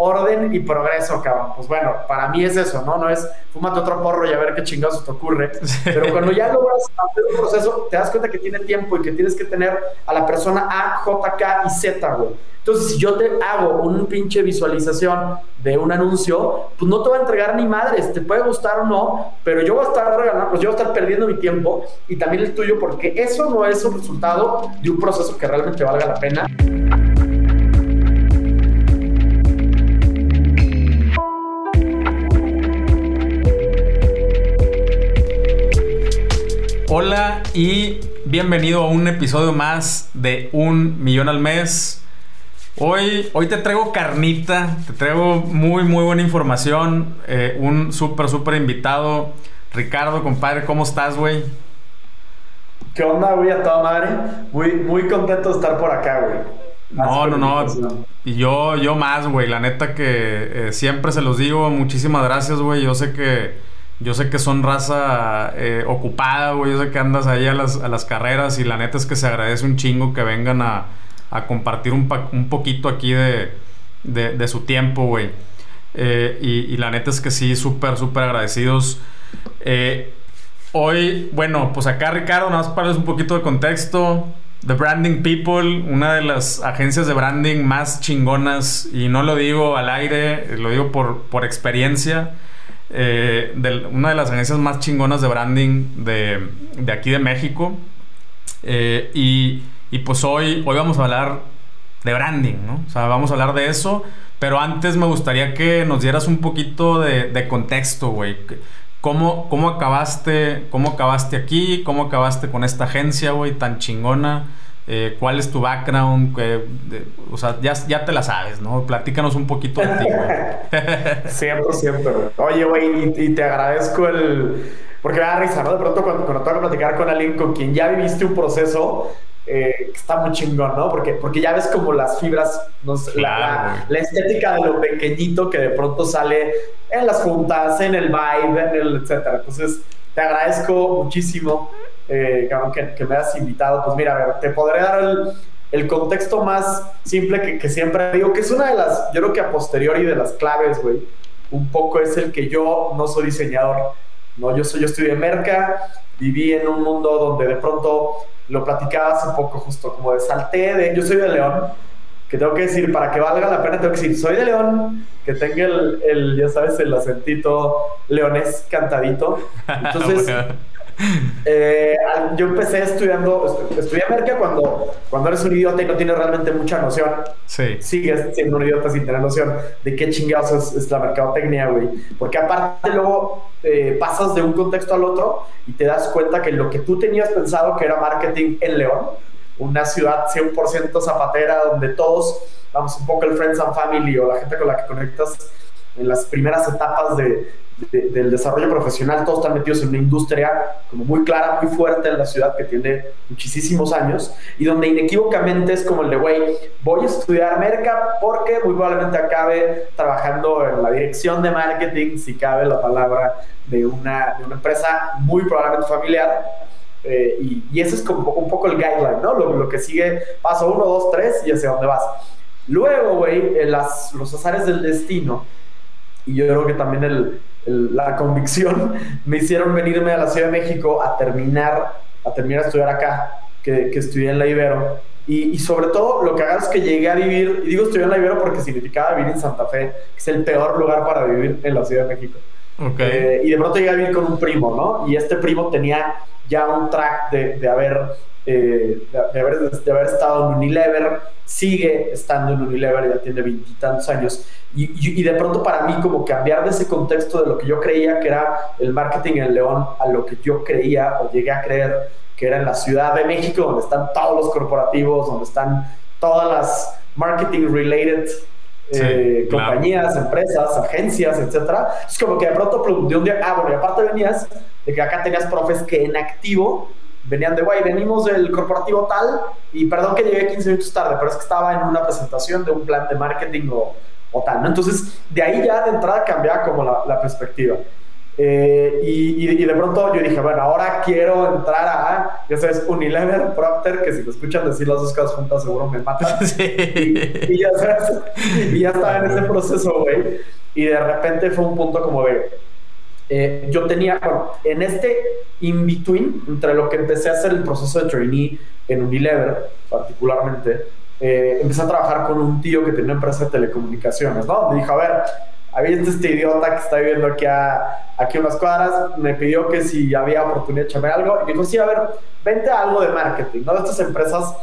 orden y progreso, cabrón. Pues bueno, para mí es eso, ¿no? No es fúmate otro porro y a ver qué chingados te ocurre. Pero cuando ya logras hacer un proceso, te das cuenta que tiene tiempo y que tienes que tener a la persona A, J, K y Z, güey. Entonces, si yo te hago un pinche visualización de un anuncio, pues no te va a entregar ni madres, te puede gustar o no, pero yo voy a estar regalando, pues yo voy a estar perdiendo mi tiempo y también el tuyo, porque eso no es un resultado de un proceso que realmente valga la pena. Hola y bienvenido a un episodio más de Un Millón al Mes. Hoy, hoy te traigo carnita, te traigo muy, muy buena información. Eh, un súper, súper invitado. Ricardo, compadre, ¿cómo estás, güey? ¿Qué onda, güey? A toda madre. Muy, muy contento de estar por acá, güey. No, no, no. Y yo, yo más, güey. La neta que eh, siempre se los digo. Muchísimas gracias, güey. Yo sé que, yo sé que son raza eh, ocupada, güey. Yo sé que andas ahí a las, carreras y la neta es que se agradece un chingo que vengan a compartir un, poquito aquí de, su tiempo, güey. Eh, y, la neta es que sí, súper, súper agradecidos. Eh, hoy, bueno, pues acá Ricardo, nada más para darles un poquito de contexto. The Branding People, una de las agencias de branding más chingonas, y no lo digo al aire, lo digo por experiencia. Eh, de, una de las agencias más chingonas de branding de, de aquí de México. y y pues hoy, hoy vamos a hablar de branding, ¿no? O sea, vamos a hablar de eso. Pero antes me gustaría que nos dieras un poquito de, contexto, güey. ¿Cómo, ¿Cómo, acabaste, ¿Cómo acabaste aquí? ¿Cómo acabaste con esta agencia, güey, tan chingona? Eh, ¿Cuál es tu background? o sea, ya, ya, te la sabes, ¿no? Platícanos un poquito de ti, güey. Siempre, siempre. Oye, güey, y, te agradezco el... Porque me da risa, ¿no? De pronto cuando, cuando tengo que platicar con alguien con quien ya viviste un proceso, eh, está muy chingón, ¿no? Porque, porque ya ves como las fibras, la, estética de lo pequeñito que de pronto sale en las juntas, en el vibe, en el etcétera. Entonces, te agradezco muchísimo, eh, que, que, me has invitado. Pues mira, a ver, te podré dar el, el contexto más simple que, que, siempre digo, que es una de las, yo creo que a posteriori de las claves, güey, un poco es el que yo no soy diseñador, ¿no? Yo, soy, yo estudié merca, viví en un mundo donde de pronto lo platicaba hace poco justo, como de salté de, yo soy de León, que tengo que decir, para que valga la pena, tengo que decir, soy de León, que tenga el, el ya sabes, el acentito leonés cantadito. Entonces, eh, yo empecé estudiando, estudié Merca cuando, cuando eres un idiota y no tienes realmente mucha noción. Sí. Sigues siendo un idiota sin tener noción de qué chingados es, la mercadotecnia, güey. Porque aparte luego eh, pasas de un contexto al otro y te das cuenta que lo que tú tenías pensado que era marketing en León, una ciudad 100% zapatera donde todos, vamos, un poco el friends and family o la gente con la que conectas en las primeras etapas de, del desarrollo profesional, todos están metidos en una industria como muy clara, muy fuerte en la ciudad que tiene muchísimos años y donde inequívocamente es como el de, güey, voy a estudiar merca porque muy probablemente acabe trabajando en la dirección de marketing, si cabe la palabra, de una, de una empresa muy probablemente familiar. Eh, y, y, ese es como un poco el guideline, ¿no? Lo, lo que sigue, paso uno, dos, tres y hacia dónde vas. Luego, güey, los azares del destino y yo creo que también el, la convicción me hicieron venirme a la Ciudad de México a terminar, a terminar a estudiar acá, que, que estudié en la Ibero. Y, y, sobre todo lo que hagas es que llegué a vivir, y digo estudié en la Ibero porque significaba vivir en Santa Fe, que es el peor lugar para vivir en la Ciudad de México. Okay. Eh, y de pronto llegué a vivir con un primo, ¿no? Y este primo tenía ya un track de, de haber, eh, de, haber, de haber estado en Unilever, sigue estando en Unilever, ya tiene veintitantos años. Y, de pronto para mí como cambiar de ese contexto de lo que yo creía que era el marketing en León a lo que yo creía o llegué a creer que era en la Ciudad de México, donde están todos los corporativos, donde están todas las marketing related eh, compañías, empresas, agencias, etcétera. Es como que de pronto de un día, ah, bueno, y aparte venías de que acá tenías profes que en activo venían de, guay, venimos del corporativo tal y perdón que llegué 15 minutos tarde, pero es que estaba en una presentación de un plan de marketing o, o tal, ¿no? Entonces, de ahí ya de entrada cambiaba como la, la perspectiva. Eh, y, y, de pronto yo dije, bueno, ahora quiero entrar a, ya sabes, Unilever, Procter, que si lo escuchan decir las dos cosas juntas seguro me matan. Y, ya sabes, y ya estaba en ese proceso, güey. Y de repente fue un punto como de, eh, yo tenía, bueno, en este in-between, entre lo que empecé a hacer el proceso de trainee en Unilever, particularmente, eh, empecé a trabajar con un tío que tenía una empresa de telecomunicaciones, ¿no? Me dijo, a ver, había este idiota que está viviendo aquí a, aquí unas cuadras, me pidió que si había oportunidad de echarme algo, y dijo, sí, a ver, vente a algo de marketing, ¿no? De estas empresas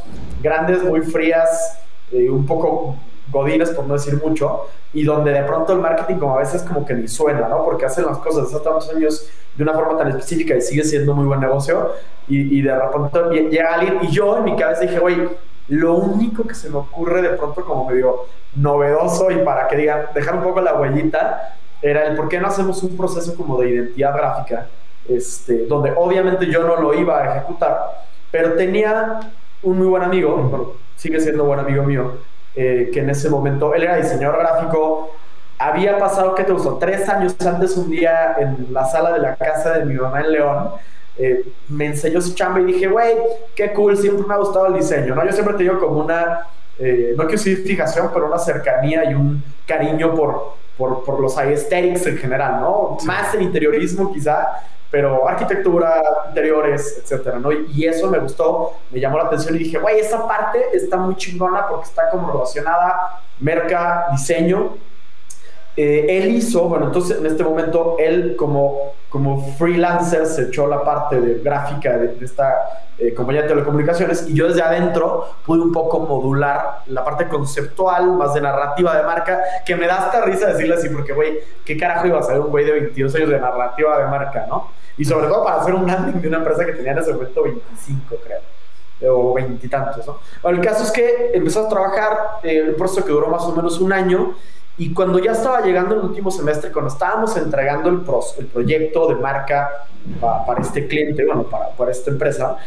grandes, muy frías, eh, un poco godines, por no decir mucho, y donde de pronto el marketing como a veces como que ni suena, ¿no? Porque hacen las cosas hace tantos años de una forma tan específica y sigue siendo muy buen negocio, y, y de repente llega alguien, y yo en mi cabeza dije, güey, lo único que se me ocurre de pronto como medio novedoso y para que digan, dejar un poco la huellita, era el por qué no hacemos un proceso como de identidad gráfica, este, donde obviamente yo no lo iba a ejecutar, pero tenía un muy buen amigo, sigue siendo buen amigo mío, eh, que en ese momento, él era diseñador gráfico, había pasado, ¿qué te gustó? Tres años antes, un día en la sala de la casa de mi mamá en León, eh, me enseñó su chamba y dije, güey, qué cool, siempre me ha gustado el diseño, ¿no? Yo siempre he tenido como una, eh, no quiero decir fijación, pero una cercanía y un cariño por, por, por los aesthetics en general, ¿no? Más el interiorismo quizá, pero arquitectura, interiores, etcétera, ¿no? Y, eso me gustó, me llamó la atención y dije, güey, esa parte está muy chingona porque está como relacionada merca, diseño, eh, él hizo, bueno, entonces en este momento él como, como freelancer se echó la parte de gráfica de, esta eh, compañía de telecomunicaciones y yo desde adentro pude un poco modular la parte conceptual, más de narrativa de marca, que me da hasta risa decirle así, porque güey, ¿qué carajo iba a ser un güey de 22 años de narrativa de marca, no? Y sobre todo para hacer un landing de una empresa que tenía en ese momento 25, creo o veintitantos, ¿no? Bueno, el caso es que empezó a trabajar, eh, un proceso que duró más o menos un año, y cuando ya estaba llegando el último semestre, cuando estábamos entregando el, el proyecto de marca para este cliente, bueno, para, para esta empresa,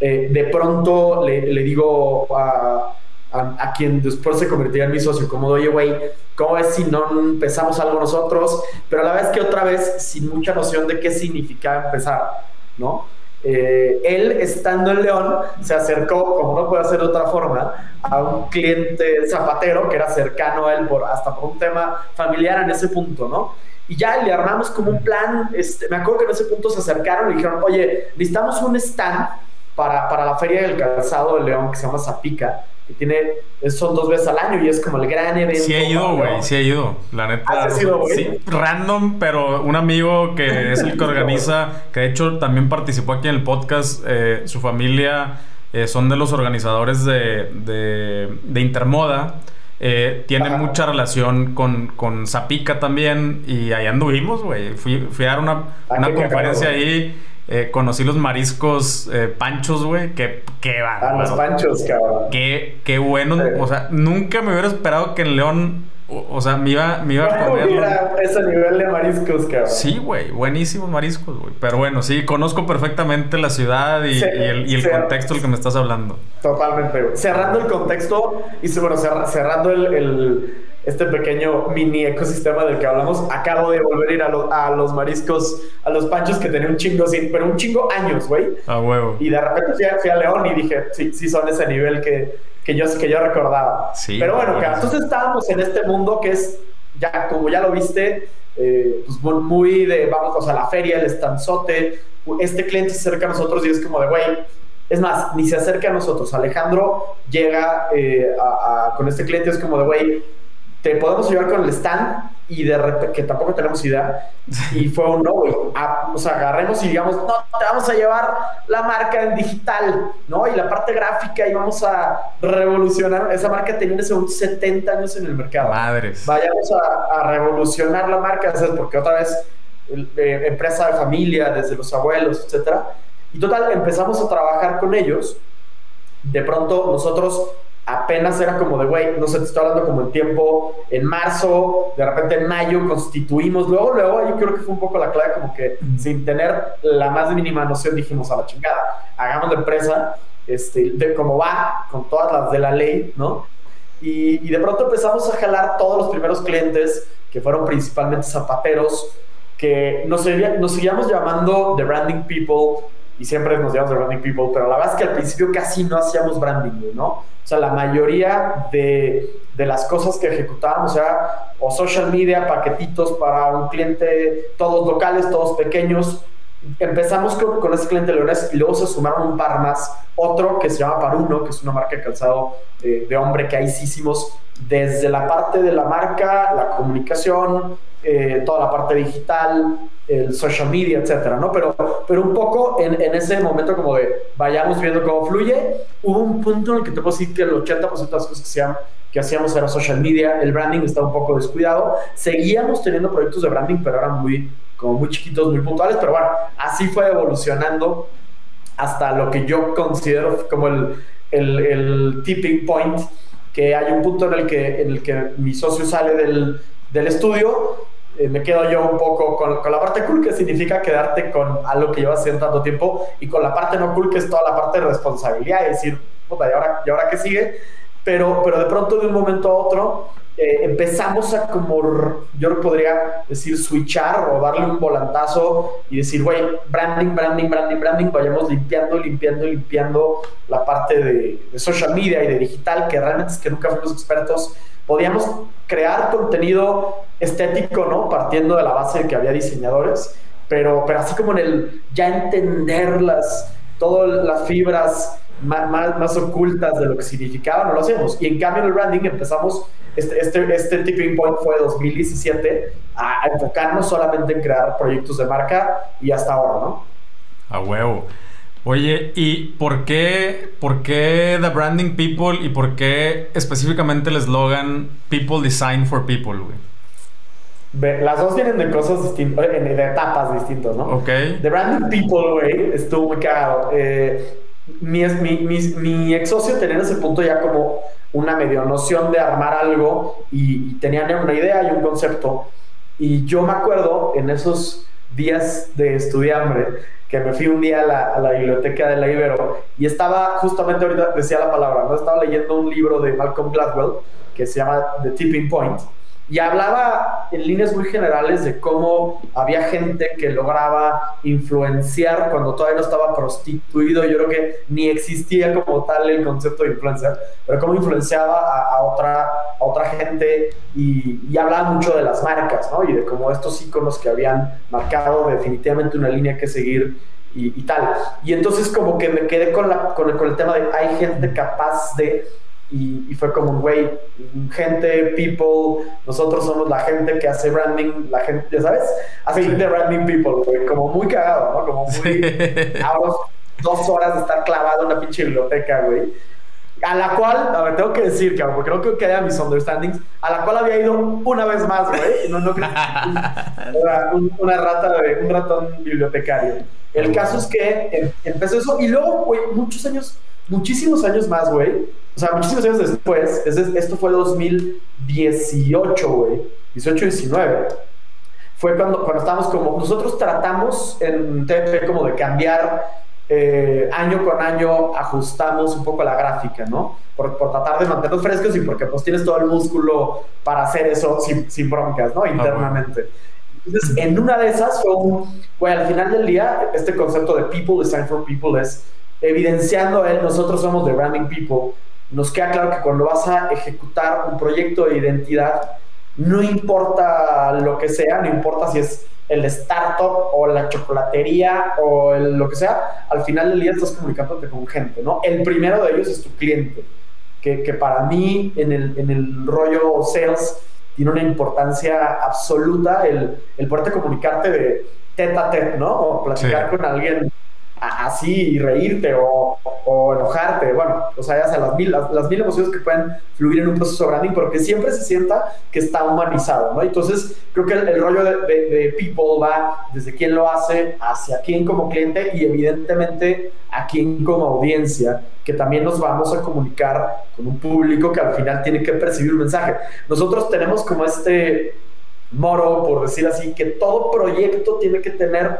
eh, de pronto le, le digo a, a, quien después se convertiría en mi socio, como, oye, güey, ¿cómo es si no empezamos algo nosotros? Pero a la vez que otra vez, sin mucha noción de qué significaba empezar, ¿no? Eh, él, estando en León, se acercó, como no puede ser de otra forma, a un cliente zapatero que era cercano a él, por, hasta por un tema familiar en ese punto, ¿no? Y ya le armamos como un plan, este, me acuerdo que en ese punto se acercaron y dijeron, oye, necesitamos un stand para, para la Feria del Calzado de León que se llama Zapica tiene, son dos veces al año y es como el gran evento. Sí ha ido, güey, sí ha ido. La neta. ¿Has sido, güey? Sí, random, pero un amigo que es el que organiza, que de hecho también participó aquí en el podcast, eh, su familia eh, son de los organizadores de, de, Intermoda. Eh, tiene mucha relación con, con Zapica también y ahí anduvimos, güey. Fui, fui, a dar una, ah, una conferencia ahí eh, conocí los mariscos eh, panchos, güey. Que, qué van. Ah, los panchos, cabrón. Qué, qué bueno. O sea, nunca me hubiera esperado que en León. O, sea, me iba, me iba a comer. ese nivel de mariscos, cabrón. Sí, güey. Buenísimos mariscos, güey. Pero bueno, sí, conozco perfectamente la ciudad y, el, y el contexto del que me estás hablando. Totalmente, güey. Cerrando el contexto y bueno, cerrando el este pequeño mini ecosistema del que hablamos, acabo de volver a ir a, los mariscos, a los panchos que tenía un chingo, sin, pero un chingo años, güey. A huevo. Y de repente fui a, León y dije, sí, sí son ese nivel que, que, yo, que yo recordaba. Sí, pero bueno, entonces estábamos en este mundo que es, ya como ya lo viste, eh, pues muy de, vamos, sea, la feria, el estanzote, este cliente se acerca a nosotros y es como de, güey, es más, ni se acerca a nosotros. Alejandro llega eh, con este cliente, es como de, güey, te podemos ayudar con el stand y de repente, que tampoco tenemos idea, y fue un no, güey. O sea, agarremos y digamos, no, te vamos a llevar la marca en digital, ¿no? Y la parte gráfica y vamos a revolucionar. Esa marca tenía en ese 70 años en el mercado. Madres. Vayamos a, revolucionar la marca, ¿sabes? Porque otra vez, eh, empresa de familia, desde los abuelos, etcétera. Y total, empezamos a trabajar con ellos. De pronto, nosotros apenas era como de, güey, no sé, te estoy hablando como en tiempo, en marzo, de repente en mayo constituimos, luego, luego, yo creo que fue un poco la clave, como que sin tener la más mínima noción dijimos a la chingada, hagamos la empresa, este, de cómo va, con todas las de la ley, ¿no? Y, y de pronto empezamos a jalar todos los primeros clientes, que fueron principalmente zapateros, que nos, nos seguíamos llamando The Branding People y siempre nos llamamos The Branding People, pero la verdad es que al principio casi no hacíamos branding, ¿no? O sea, la mayoría de, de las cosas que ejecutábamos era o social media, paquetitos para un cliente, todos locales, todos pequeños, empezamos con, con ese cliente leonés y luego se sumaron un par más. Otro que se llama Paruno, que es una marca de calzado eh, de hombre que ahí sí hicimos desde la parte de la marca, la comunicación, eh, toda la parte digital, el social media, etcétera, ¿no? Pero, pero un poco en, en, ese momento como de vayamos viendo cómo fluye, hubo un punto en el que te puedo decir que el 80% de las cosas que, que hacíamos era social media, el branding estaba un poco descuidado, seguíamos teniendo proyectos de branding, pero eran muy como muy chiquitos, muy puntuales, pero bueno, así fue evolucionando hasta lo que yo considero como el, el, tipping point, que hay un punto en el que, en el que mi socio sale del, del estudio, eh, me quedo yo un poco con, con, la parte cool, que significa quedarte con algo que llevas haciendo tanto tiempo, y con la parte no cool, que es toda la parte de responsabilidad, es decir, puta, ¿y ahora, ¿y ahora qué sigue? Pero, pero de pronto de un momento a otro eh, empezamos a como, yo podría decir, switchar o darle un volantazo y decir, güey, branding, branding, branding, branding, vayamos limpiando, limpiando, limpiando la parte de, de, social media y de digital, que realmente es que nunca fuimos expertos. Podíamos crear contenido estético, ¿no? Partiendo de la base de que había diseñadores, pero, pero así como en el ya entender las, todas las fibras más, más, más ocultas de lo que significaba, no lo hacemos. Y en cambio en el branding empezamos este, este, este tipping point fue 2017 a, enfocarnos solamente en crear proyectos de marca y hasta ahora, ¿no? A huevo. Oye, ¿y por qué, por qué The Branding People y por qué específicamente el eslogan People Design for People, güey? Las dos vienen de cosas distintas, eh, de etapas distintas, ¿no? Ok. The Branding People, güey, estuvo muy cagado. Eh, mi, ex socio tenía en ese punto ya como una medio noción de armar algo y, tenían una idea y un concepto. Y yo me acuerdo en esos días de estudiambre que me fui un día a la, a la, biblioteca de la Ibero y estaba justamente ahorita decía la palabra, ¿no? estaba leyendo un libro de Malcolm Gladwell que se llama The Tipping Point y hablaba en líneas muy generales de cómo había gente que lograba influenciar cuando todavía no estaba prostituido. Yo creo que ni existía como tal el concepto de influencer, pero cómo influenciaba a, otra, a otra gente y, y, hablaba mucho de las marcas, ¿no? Y de cómo estos iconos que habían marcado definitivamente una línea que seguir y, y tal. Y entonces como que me quedé con, la, con, el, con el tema de hay gente capaz de y, fue como, güey, gente, people, nosotros somos la gente que hace branding, la gente, ya sabes, hace de branding people, güey, como muy cagado, ¿no? Como muy, dos horas de estar clavado en una pinche biblioteca, güey. A la cual, a ver, tengo que decir, que porque creo que queda mis understandings, a la cual había ido una vez más, güey. No, no creo era una rata, de, un ratón bibliotecario. El caso es que em, empezó eso y luego, güey, muchos años, muchísimos años más, güey, o sea, muchísimos años después, esto fue 2018, güey, 18, 19. Fue cuando, cuando estábamos como, nosotros tratamos en TP como de cambiar eh, año con año, ajustamos un poco la gráfica, ¿no? Por, por, tratar de mantenernos frescos y porque pues tienes todo el músculo para hacer eso sin, sin broncas, ¿no? Internamente. Entonces, en una de esas fue un, güey, al final del día, este concepto de people design for people es evidenciando él, nosotros somos the branding people, nos queda claro que cuando vas a ejecutar un proyecto de identidad, no importa lo que sea, no importa si es el startup o la chocolatería o lo que sea, al final del día estás comunicándote con gente, ¿no? El primero de ellos es tu cliente, que, que para mí en el, en el rollo sales tiene una importancia absoluta el, el poderte comunicarte de tete a tete, ¿no? O platicar con alguien así y reírte o, o, enojarte, bueno, o sea, ya sea las mil, las, mil emociones que pueden fluir en un proceso branding, pero que siempre se sienta que está humanizado, ¿no? Entonces, creo que el, rollo de, de, people va desde quién lo hace hacia quién como cliente y evidentemente a quién como audiencia, que también nos vamos a comunicar con un público que al final tiene que percibir un mensaje. Nosotros tenemos como este moro, por decir así, que todo proyecto tiene que tener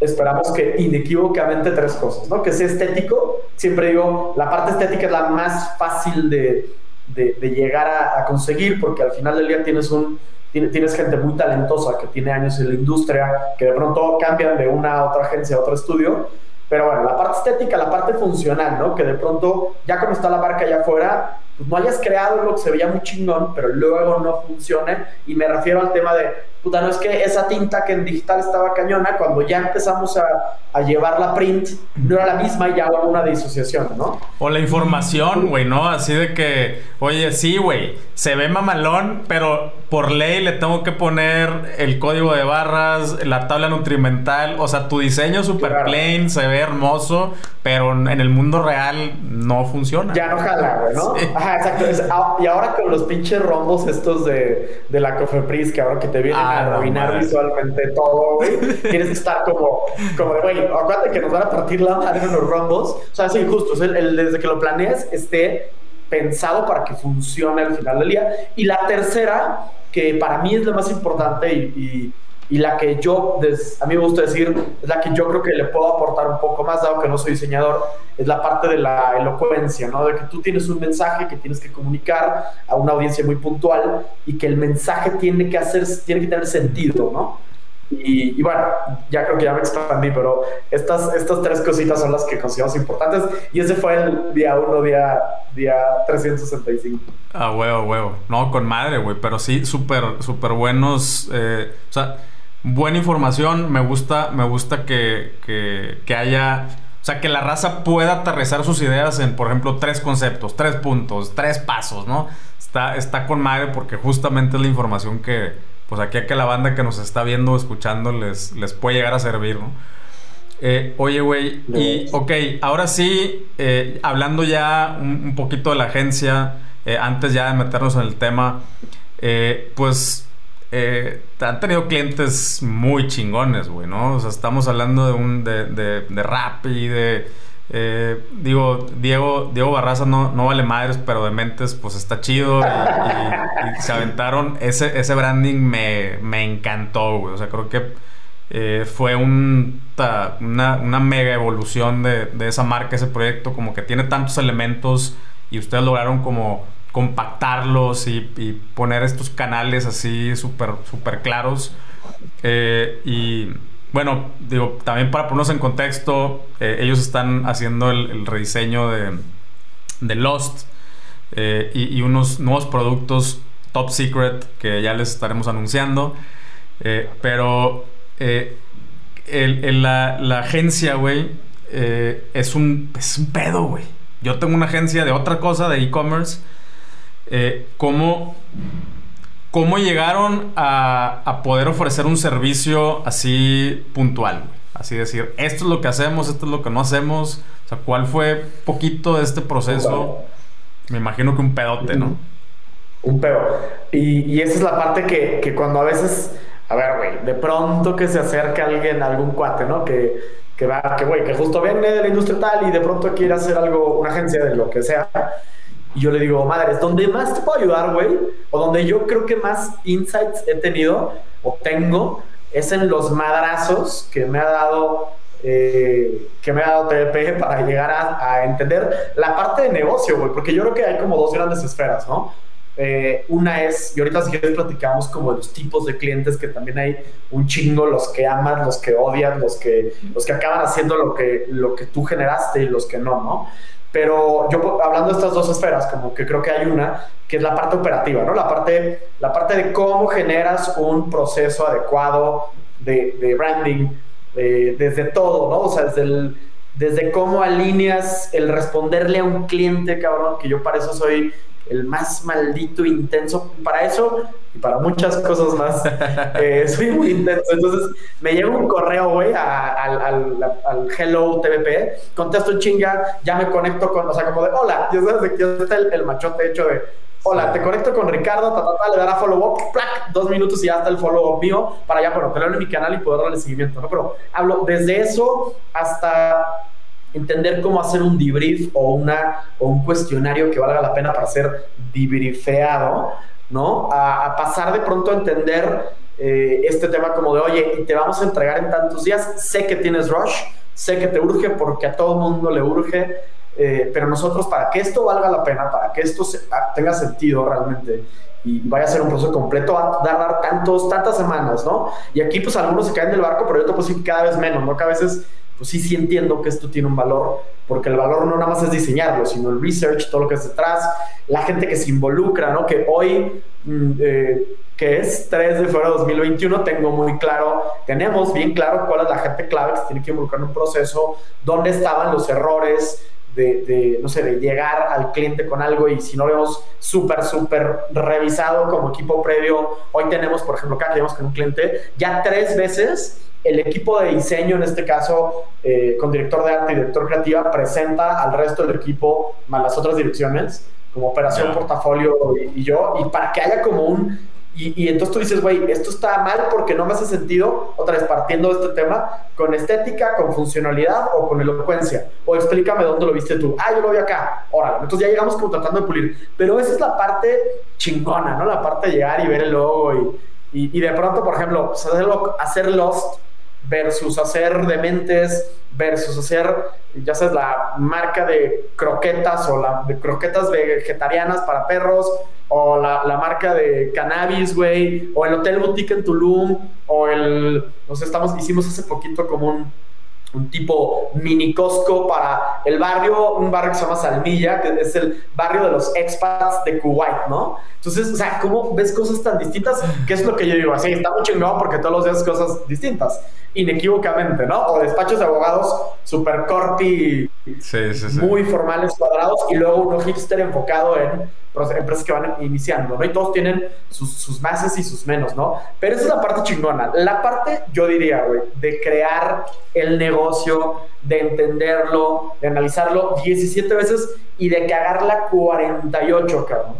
esperamos que inequívocamente tres cosas, ¿no? Que sea estético, siempre digo, la parte estética es la más fácil de, de, llegar a, conseguir porque al final del día tienes un, tienes gente muy talentosa que tiene años en la industria, que de pronto cambian de una a otra agencia a otro estudio. Pero bueno, la parte estética, la parte funcional, ¿no? Que de pronto, ya como está la marca allá afuera, pues no hayas creado lo que se veía muy chingón, pero luego no funcione. Y me refiero al tema de, puta, no es que esa tinta que en digital estaba cañona, cuando ya empezamos a, a llevarla print, no era la misma y ya hubo una disociación, ¿no? O la información, güey, ¿no? Así de que, oye, sí, güey, se ve mamalón, pero por ley le tengo que poner el código de barras, la tabla nutrimental, o sea, tu diseño super plain, se ve hermoso, pero en el mundo real no funciona. Ya no jala, güey, ¿no? Ajá, exacto. Ah, y ahora con los pinches rombos estos de, de la Cofepris, que ahora que te vienen a ah, arruinar visualmente todo, güey, tienes que estar como, como güey, acuérdate que nos van a partir la madre en los rombos. O sea, es injusto. el, desde que lo planees esté pensado para que funcione al final del día. Y la tercera, que para mí es la más importante y y la que yo, a mí me gusta decir, es la que yo creo que le puedo aportar un poco más, dado que no soy diseñador, es la parte de la elocuencia, ¿no? De que tú tienes un mensaje que tienes que comunicar a una audiencia muy puntual y que el mensaje tiene que, hacer, tiene que tener sentido, ¿no? Y, bueno, ya creo que ya me expandí, pero estas, estas tres cositas son las que consideramos importantes. Y ese fue el día 1, día, día 365. Ah, huevo, huevo. No, con madre, güey. Pero sí, súper, súper buenos. Eh, o sea buena información. Me gusta, me gusta que, que, haya. O sea, que la raza pueda aterrizar sus ideas en, por ejemplo, tres conceptos, tres puntos, tres pasos, ¿no? Está, está con madre porque justamente es la información que, pues aquí a que la banda que nos está viendo o escuchando les, les puede llegar a servir, ¿no? Eh, oye, güey, y ok, ahora sí, eh, hablando ya un, poquito de la agencia, eh, antes ya de meternos en el tema, pues han tenido clientes muy chingones, güey, ¿no? O sea, estamos hablando de un de, de, rap y de... Eh, digo, Diego, Diego Barraza no, no vale madres, pero de mentes, pues está chido. Y, se aventaron. Ese, ese branding me, me encantó, güey. O sea, creo que eh, fue un, una, una, mega evolución de, de, esa marca, ese proyecto. Como que tiene tantos elementos y ustedes lograron como compactarlos y, poner estos canales así súper super claros. Eh, y bueno, digo, también para ponernos en contexto, eh, ellos están haciendo el, rediseño de, de Lost eh, y, unos nuevos productos top secret que ya les estaremos anunciando. pero la, la, agencia, güey, es, un, es un pedo, güey. Yo tengo una agencia de otra cosa, de e-commerce eh, ¿cómo, ¿cómo, llegaron a, poder ofrecer un servicio así puntual? Así decir, esto es lo que hacemos, esto es lo que no hacemos. O sea, ¿cuál fue poquito de este proceso? Me imagino que un pedote, ¿no? Un pedo. Y, esa es la parte que, que cuando a veces, a ver, güey, de pronto que se acerca alguien, algún cuate, ¿no? Que, que va, que, güey, que justo viene de la industria tal y de pronto quiere hacer algo, una agencia de lo que sea y yo le digo, madre, donde más te puedo ayudar, güey, o donde yo creo que más insights he tenido o tengo, es en los madrazos que me ha dado, eh, que me ha dado TDP para llegar a, entender la parte de negocio, güey, porque yo creo que hay como dos grandes esferas, ¿no? Eh, una es, y ahorita si quieres platicamos como de los tipos de clientes que también hay un chingo, los que aman, los que odian, los que, los que acaban haciendo lo que, lo que tú generaste y los que no, ¿no? Pero yo hablando de estas dos esferas, como que creo que hay una, que es la parte operativa, ¿no? La parte, la parte de cómo generas un proceso adecuado de, branding, eh, desde todo, ¿no? O sea, desde, desde cómo alineas el responderle a un cliente, cabrón, que yo para eso soy el más maldito intenso. Para eso y para muchas cosas más, eh, soy muy intenso. Entonces me llega un correo, güey, al, al, Hello TVP, contesto chinga, ya me conecto con, o sea, como de, hola, ya sabes, aquí está el, machote hecho de, hola, te conecto con Ricardo, ta, ta, ta, le dará follow-up, dos minutos y ya está el follow-up mío, para ya, bueno, tenerlo en mi canal y poder darle seguimiento, ¿no? Pero hablo desde eso hasta entender cómo hacer un debrief o, una, o un cuestionario que valga la pena para ser debriefeado, ¿no? A, pasar de pronto a entender eh, este tema como de, oye, te vamos a entregar en tantos días, sé que tienes rush, sé que te urge porque a todo mundo le urge, eh, pero nosotros para que esto valga la pena, para que esto ah, tenga sentido realmente y vaya a ser un proceso completo, va a dar tantos, tantas semanas, ¿no? Y aquí pues algunos se caen del barco, pero yo te puedo decir cada vez menos, ¿no? Que a veces pues sí, sí entiendo que esto tiene un valor, porque el valor no nada más es diseñarlo, sino el research, todo lo que es detrás, la gente que se involucra, ¿no? Que hoy, mm, eh, que es 3 de febrero de 2021, tengo muy claro, tenemos bien claro cuál es la gente clave que se tiene que involucrar en un proceso, dónde estaban los errores, de, no sé, de llegar al cliente con algo y si no lo hemos súper, súper revisado como equipo previo, hoy tenemos, por ejemplo, acá que con un cliente, ya tres veces el equipo de diseño, en este caso, eh, con director de arte y director creativa, presenta al resto del equipo, más las otras direcciones, como operación, portafolio y, yo, y para que haya como un... Y, entonces tú dices, güey, esto está mal porque no me hace sentido, otra vez partiendo de este tema, con estética, con funcionalidad o con elocuencia. O explícame dónde lo viste tú. Ah, yo lo vi acá. Órale. Entonces ya llegamos como tratando de pulir. Pero esa es la parte chingona, ¿no? La parte de llegar y ver el logo y, y, de pronto, por ejemplo, pues, hacerlo, hacer Lost versus hacer dementes, versus hacer, ya sabes, la marca de croquetas o la de croquetas vegetarianas para perros, o la, la marca de cannabis, güey, o el Hotel Boutique en Tulum, o el, nos estamos, hicimos hace poquito como un un tipo mini Costco para el barrio, un barrio que se llama Salmilla, que es el barrio de los expats de Kuwait, ¿no? Entonces, o sea, ¿cómo ves cosas tan distintas? ¿Qué es lo que yo digo? Así, está muy chingón porque todos los días cosas distintas, inequívocamente, ¿no? O despachos de abogados super corti, muy formales, cuadrados, y luego uno hipster enfocado en empresas que van iniciando, ¿no? Y todos tienen sus, sus y sus menos, ¿no? Pero esa es la parte chingona. La parte, yo diría, güey, de crear el negocio, de entenderlo, de analizarlo 17 veces y de cagarla 48, cabrón.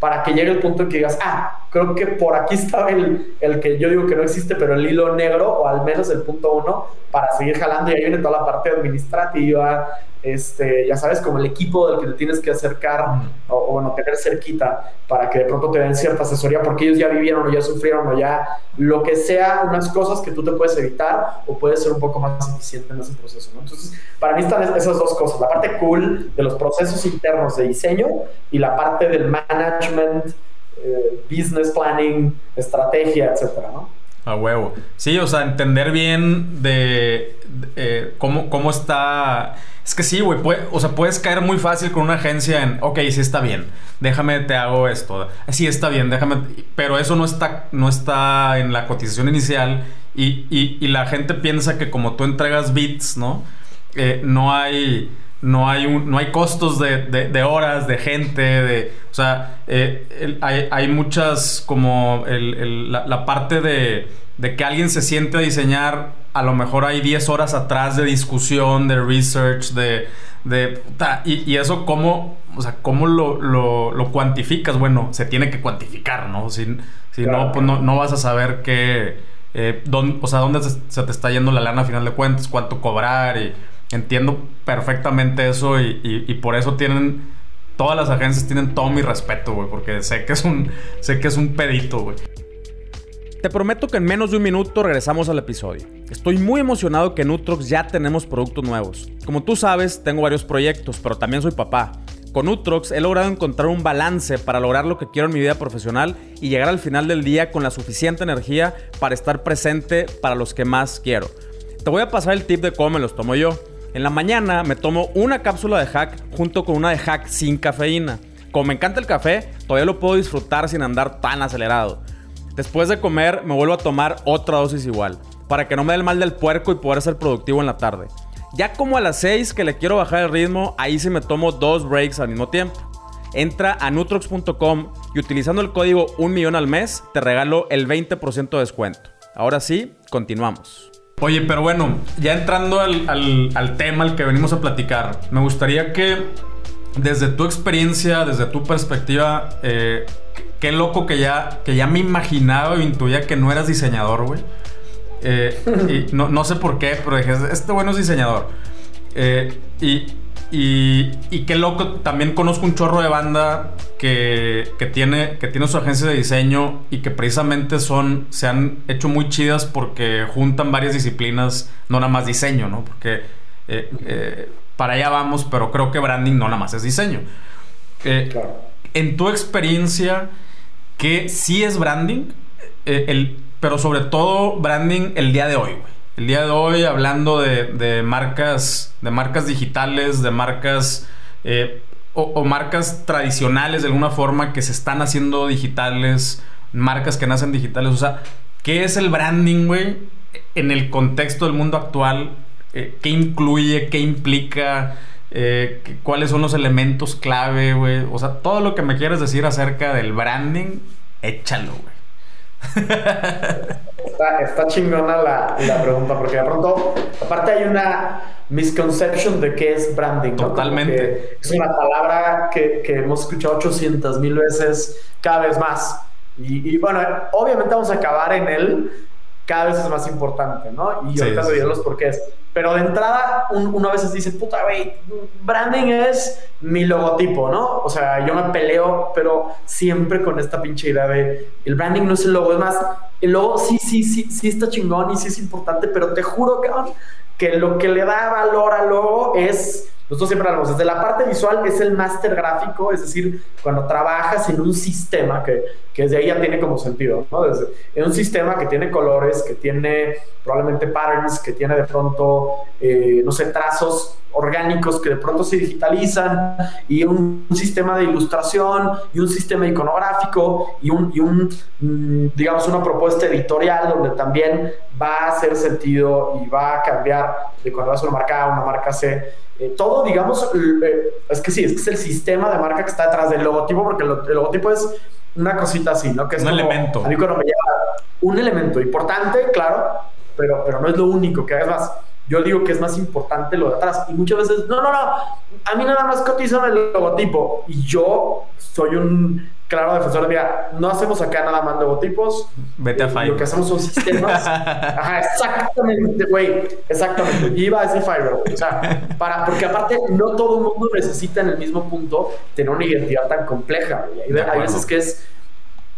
Para que llegue el punto en que digas, ah, creo que por aquí estaba el, el que yo digo que no existe, pero el hilo negro, o al menos el punto uno, para seguir jalando. Y ahí viene toda la parte administrativa, este, ya sabes, como el equipo del que te tienes que acercar o, bueno, tener cerquita para que de pronto te den cierta asesoría porque ellos ya vivieron o ya sufrieron o ya lo que sea, unas cosas que tú te puedes evitar o puedes ser un poco más eficiente en ese proceso. ¿no? Entonces, para mí están esas dos cosas, la parte cool de los procesos internos de diseño y la parte del management, eh, business planning, estrategia, etcétera, ¿no? A huevo. Sí, o sea, entender bien de, eh, cómo, cómo está es que sí, güey. o sea, puedes caer muy fácil con una agencia en, ok, sí está bien, déjame, te hago esto. Sí está bien, déjame. Pero eso no está, no está en la cotización inicial y, y, la gente piensa que como tú entregas bits, ¿no? Eh, no hay. No hay, un, no hay costos de, de, horas, de gente, de... O sea, eh, hay, hay, muchas como el, la, la parte de, de que alguien se siente a diseñar a lo mejor hay 10 horas atrás de discusión, de research, de... de y, eso cómo, o sea, cómo lo, lo, cuantificas. Bueno, se tiene que cuantificar, ¿no? Si, si no, pues no, vas a saber qué... Eh, o sea, dónde se, te está yendo la lana a final de cuentas, cuánto cobrar y entiendo perfectamente eso y, y por eso tienen todas las agencias tienen todo mi respeto, güey, porque sé que es un sé que es un pedito, güey. Te prometo que en menos de un minuto regresamos al episodio. Estoy muy emocionado que en Utrox ya tenemos productos nuevos. Como tú sabes, tengo varios proyectos, pero también soy papá. Con Utrox he logrado encontrar un balance para lograr lo que quiero en mi vida profesional y llegar al final del día con la suficiente energía para estar presente para los que más quiero. Te voy a pasar el tip de cómo me los tomo yo. En la mañana me tomo una cápsula de hack junto con una de hack sin cafeína. Como me encanta el café, todavía lo puedo disfrutar sin andar tan acelerado. Después de comer, me vuelvo a tomar otra dosis igual, para que no me dé el mal del puerco y poder ser productivo en la tarde. Ya como a las 6 que le quiero bajar el ritmo, ahí sí me tomo dos breaks al mismo tiempo. Entra a nutrox.com y utilizando el código 1 millón al mes te regalo el 20% de descuento. Ahora sí, continuamos. Oye, pero bueno, ya entrando al, tema al que venimos a platicar, me gustaría que desde tu experiencia, desde tu perspectiva, eh, qué loco que ya, que ya me imaginaba o intuía que no eras diseñador, güey. Eh, y no, sé por qué, pero dije, este bueno es diseñador. Eh, y, y, qué loco, también conozco un chorro de banda que, que, tiene, que tiene su agencia de diseño y que precisamente son, se han hecho muy chidas porque juntan varias disciplinas, no nada más diseño, ¿no? Porque eh, para allá vamos, pero creo que branding no nada más es diseño. En tu experiencia, que sí es branding, eh, el, pero sobre todo branding el día de hoy, güey. El día de hoy hablando de, marcas, de marcas digitales, de marcas eh, o, marcas tradicionales de alguna forma que se están haciendo digitales, marcas que nacen digitales. O sea, ¿qué es el branding, güey? En el contexto del mundo actual, eh, ¿qué incluye? ¿Qué implica? Eh, ¿Cuáles son los elementos clave, güey? O sea, todo lo que me quieres decir acerca del branding, échalo, güey. Está, chingona la, pregunta, porque de pronto, aparte hay una misconception de qué es branding. Totalmente. Es una palabra que, hemos escuchado 800 mil veces, cada vez más. Y, bueno, obviamente vamos a acabar en él, cada vez es más importante, ¿no? Y ahorita sí, los porqués. Pero de entrada, uno a veces dice, puta, güey, branding es mi logotipo, ¿no? O sea, yo me peleo, pero siempre con esta pinche idea de el branding no es el logo. Es más, el logo sí, sí, sí, sí está chingón y sí es importante, pero te juro, que lo que le da valor al logo es nosotros siempre hablamos, desde la parte visual es el máster gráfico, es decir, cuando trabajas en un sistema que, que desde ahí ya tiene como sentido, ¿no? En un sistema que tiene colores, que tiene probablemente patterns, que tiene de pronto, eh, no sé, trazos orgánicos que de pronto se digitalizan y un, sistema de ilustración y un sistema iconográfico y un, y un mm, digamos, una propuesta editorial donde también va a hacer sentido y va a cambiar de cuando vas a una marca A a una marca C eh, todo, digamos, eh, es que sí, es que es el sistema de marca que está detrás del logotipo, porque el, logotipo es una cosita así, ¿no? Que es un elemento. A mí cuando me un elemento importante, claro, pero, pero no es lo único, que además yo digo que es más importante lo de atrás. Y muchas veces, no, no, no, a mí nada más cotizan el logotipo. Y yo soy un claro defensor de, mira, no hacemos acá nada más logotipos. Vete a Fiverr. Lo que hacemos son sistemas. Ajá, exactamente, güey. Exactamente. Iba a decir Fiverr, O sea, para, porque aparte, no todo el mundo necesita en el mismo punto tener una identidad tan compleja. Hay, hay veces que es,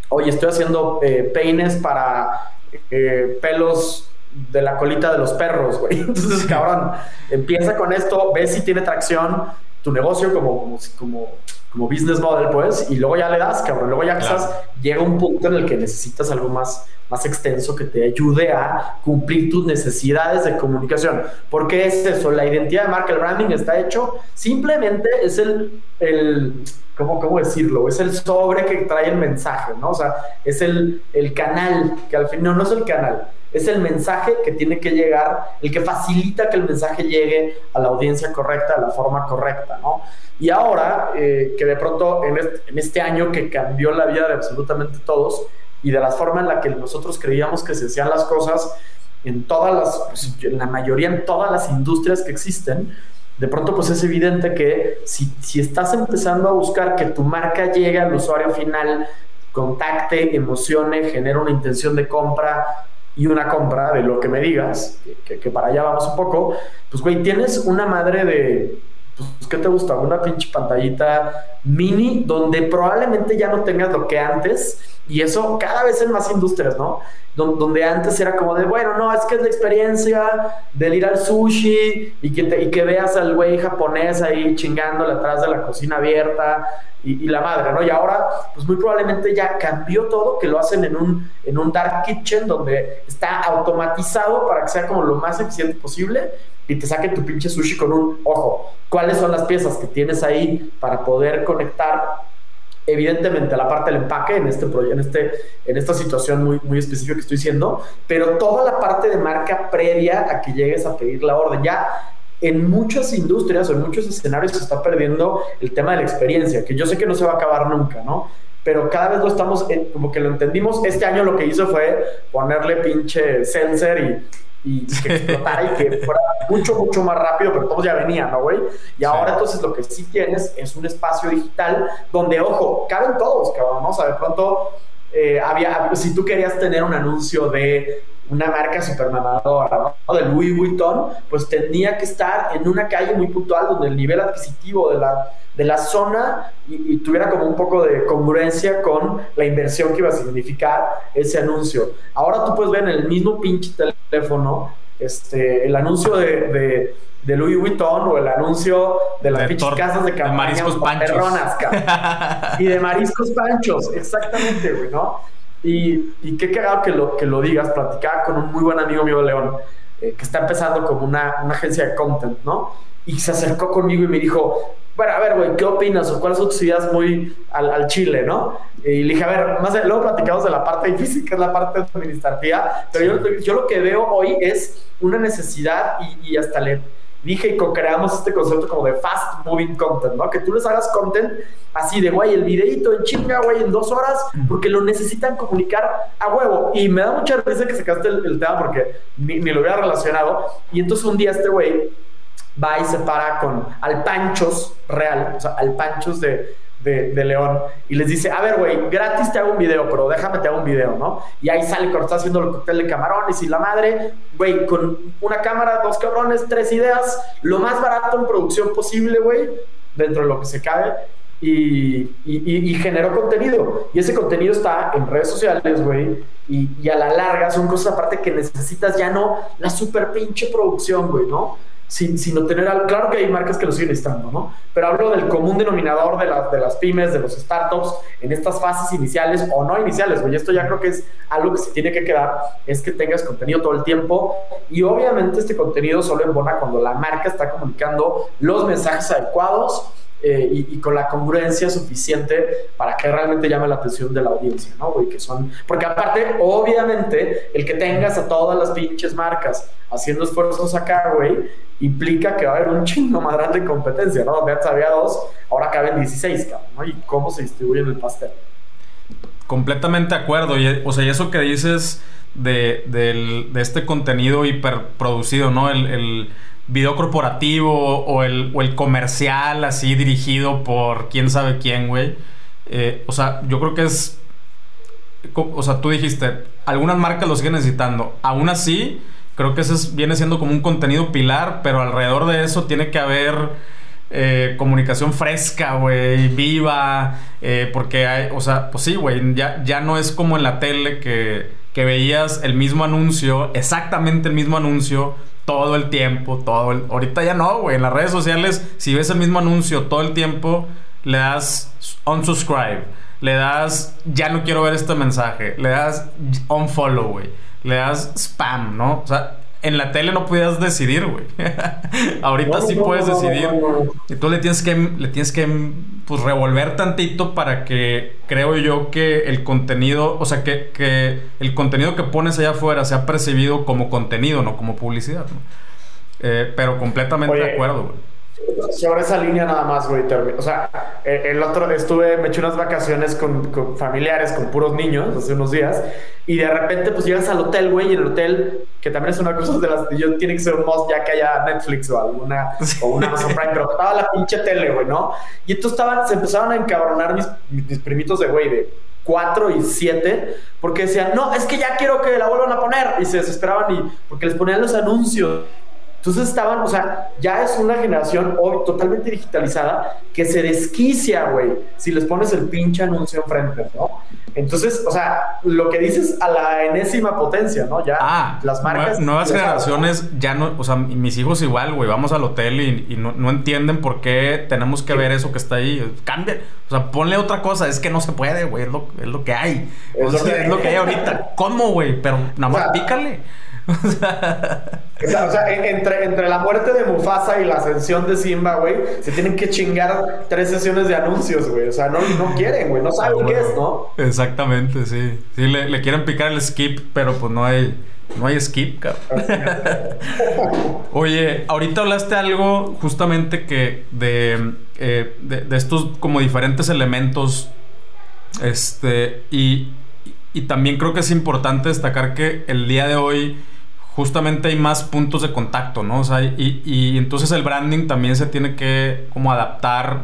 oye, estoy haciendo eh, peines para eh, pelos de la colita de los perros, güey. Entonces, cabrón, empieza con esto, ves si tiene tracción tu negocio como, como, como, como business model, pues, y luego ya le das, cabrón. Luego ya quizás llega un punto en el que necesitas algo más, más extenso que te ayude a cumplir tus necesidades de comunicación. porque es eso? La identidad de marca, el branding está hecho, simplemente es el, el ¿cómo, ¿cómo, decirlo? Es el sobre que trae el mensaje, ¿no? O sea, es el, el canal, que al fin, no, no es el canal, es el mensaje que tiene que llegar, el que facilita que el mensaje llegue a la audiencia correcta, de la forma correcta, ¿no? Y ahora, eh, que de pronto en este, año que cambió la vida de absolutamente todos y de la forma en la que nosotros creíamos que se hacían las cosas en todas las, pues, en la mayoría, en todas las industrias que existen, de pronto pues es evidente que si, si estás empezando a buscar que tu marca llegue al usuario final, contacte, emocione, genere una intención de compra, y una compra de lo que me digas, que, para allá vamos un poco, pues güey, tienes una madre de, pues, ¿qué te gusta? Una pinche pantallita mini donde probablemente ya no tengas lo que antes y eso cada vez en más industrias, ¿no? donde antes era como de, bueno, no, es que es la experiencia del ir al sushi y que, y veas al güey japonés ahí chingándole atrás de la cocina abierta y, la madre, ¿no? Y ahora, pues muy probablemente ya cambió todo, que lo hacen en un, en un dark kitchen donde está automatizado para que sea como lo más eficiente posible y te saque tu pinche sushi con un ojo. ¿Cuáles son las piezas que tienes ahí para poder conectar evidentemente la parte del empaque en este en este en esta situación muy muy específica que estoy diciendo, pero toda la parte de marca previa a que llegues a pedir la orden ya en muchas industrias o en muchos escenarios se está perdiendo el tema de la experiencia, que yo sé que no se va a acabar nunca, ¿no? Pero cada vez lo estamos, como que lo entendimos. Este año lo que hizo fue ponerle pinche sensor y y que explotara y que fuera mucho, mucho más rápido, pero todos ya venían, ¿no, güey? Y ahora entonces lo que sí tienes es un espacio digital donde, ojo, caben todos, cabrón, ¿no? O sea, de pronto eh, había, si tú querías tener un anuncio de una marca super mamadora, ¿no? De Louis Vuitton, pues tenía que estar en una calle muy puntual donde el nivel adquisitivo de la, de la zona y, tuviera como un poco de congruencia con la inversión que iba a significar ese anuncio. Ahora tú puedes ver en el mismo pinche teléfono este, el anuncio de, de Louis Vuitton o el anuncio de las pinches casas de campaña. De mariscos panchos. y de mariscos panchos, exactamente, güey, ¿no? Y, y qué cagado que lo, que lo digas. Platicaba con un muy buen amigo mío, León, eh, que está empezando como una, una agencia de content, ¿no? Y se acercó conmigo y me dijo, bueno, a ver, güey, ¿qué opinas? ¿O cuáles son tus ideas muy al, al, chile, no? Y le dije, a ver, más de, luego platicamos de la parte difícil, que es la parte administrativa, pero yo, yo lo que veo hoy es una necesidad y, y hasta le dije y co-creamos este concepto como de fast moving content, ¿no? Que tú les hagas content así de, güey, el videito en chinga, güey, en dos horas, porque lo necesitan comunicar a huevo. Y me da mucha risa que sacaste el, el tema porque ni, ni, lo hubiera relacionado. Y entonces un día este güey va y se para con al Panchos real, o sea, al Panchos de, de, León y les dice, a ver, güey, gratis te hago un video, pero déjame te hago un video, ¿no? Y ahí sale cuando está haciendo el cóctel de camarones y la madre, güey, con una cámara, dos cabrones, tres ideas, lo más barato en producción posible, güey, dentro de lo que se cabe. Y, y, y, generó contenido. Y ese contenido está en redes sociales, güey. Y, y, a la larga son cosas aparte que necesitas ya no la super pinche producción, güey, ¿no? Sin, tener. Claro que hay marcas que lo siguen estando, ¿no? Pero hablo del común denominador de, de las pymes, de los startups, en estas fases iniciales o no iniciales, güey. Esto ya creo que es algo que se tiene que quedar, es que tengas contenido todo el tiempo. Y obviamente este contenido solo embona cuando la marca está comunicando los mensajes adecuados. Eh, y, con la congruencia suficiente para que realmente llame la atención de la audiencia, ¿no, güey? Que son... Porque aparte, obviamente, el que tengas a todas las pinches marcas haciendo esfuerzos acá, güey, implica que va a haber un chingo más grande de competencia, ¿no? Donde antes había dos, ahora caben 16, cabrón, ¿no? Y cómo se distribuye en el pastel. Completamente de acuerdo. O sea, y eso que dices de, de, de este contenido hiperproducido, ¿no? El video corporativo o el, o el, comercial así dirigido por quién sabe quién, güey. Eh, o sea, yo creo que es... O sea, tú dijiste, algunas marcas lo siguen necesitando. Aún así, creo que ese es, viene siendo como un contenido pilar, pero alrededor de eso tiene que haber eh, comunicación fresca, güey, viva, eh, porque hay, o sea, pues sí, güey, ya, ya no es como en la tele que, que veías el mismo anuncio, exactamente el mismo anuncio, todo el tiempo, todo el... Ahorita ya no, güey. En las redes sociales, si ves el mismo anuncio todo el tiempo, le das unsubscribe, le das ya no quiero ver este mensaje, le das unfollow, güey, le das spam, ¿no? O sea, en la tele no podías decidir, güey. Ahorita no, sí no, puedes decidir. Y tú le tienes que, le tienes que pues, revolver tantito para que creo yo que el contenido, o sea, que, que el contenido que pones allá afuera sea percibido como contenido, no como publicidad. ¿no? Eh, pero completamente Oye, de acuerdo, güey. Sobre esa línea nada más, güey. O sea, el otro estuve, me eché unas vacaciones con, con, familiares, con puros niños, hace unos días, y de repente, pues llegas al hotel, güey, y en el hotel, que también es una cosa de las. Yo, tiene que ser un must ya que haya Netflix o alguna, o una Amazon Prime, pero estaba la pinche tele, güey, ¿no? Y entonces estaban, se empezaron a encabronar mis, mis primitos de, güey, de 4 y 7, porque decían, no, es que ya quiero que la vuelvan a poner, y se desesperaban, y porque les ponían los anuncios. Entonces estaban, o sea, ya es una generación hoy totalmente digitalizada que se desquicia, güey, si les pones el pinche anuncio enfrente, ¿no? Entonces, o sea, lo que dices a la enésima potencia, ¿no? Ya ah, las marcas. Nuevas generaciones ya no, o sea, mis hijos igual, güey, vamos al hotel y, y no, no, entienden por qué tenemos que ver eso que está ahí. Cambia, o sea, ponle otra cosa, es que no se puede, güey, es lo, es lo que hay. Es, o sea, lo, que... es lo que hay ahorita. ¿Cómo, güey? Pero nada más o sea, pícale. O sea, o sea, entre, entre la muerte de Mufasa y la ascensión de Simba, güey, se tienen que chingar tres sesiones de anuncios, güey. O sea, no, no quieren, güey, no saben ah, qué es, ¿no? Exactamente, sí. Sí, le, le, quieren picar el skip, pero pues no hay, no hay skip, cabrón. Oye, ahorita hablaste algo justamente que de, eh, de, de estos como diferentes elementos, este, y, y también creo que es importante destacar que el día de hoy justamente hay más puntos de contacto, ¿no? O sea, y, y entonces el branding también se tiene que como adaptar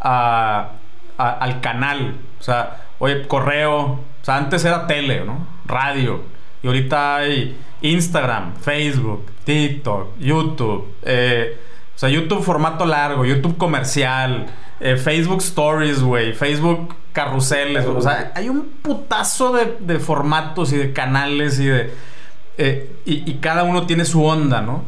a, a, al canal. O sea, oye, correo, o sea, antes era tele, ¿no? Radio. Y ahorita hay Instagram, Facebook, TikTok, YouTube. Eh, o sea, YouTube formato largo, YouTube comercial, eh, Facebook Stories, güey, Facebook carruseles. O sea, hay un putazo de, de formatos y de canales y de eh, y, cada uno tiene su onda, ¿no?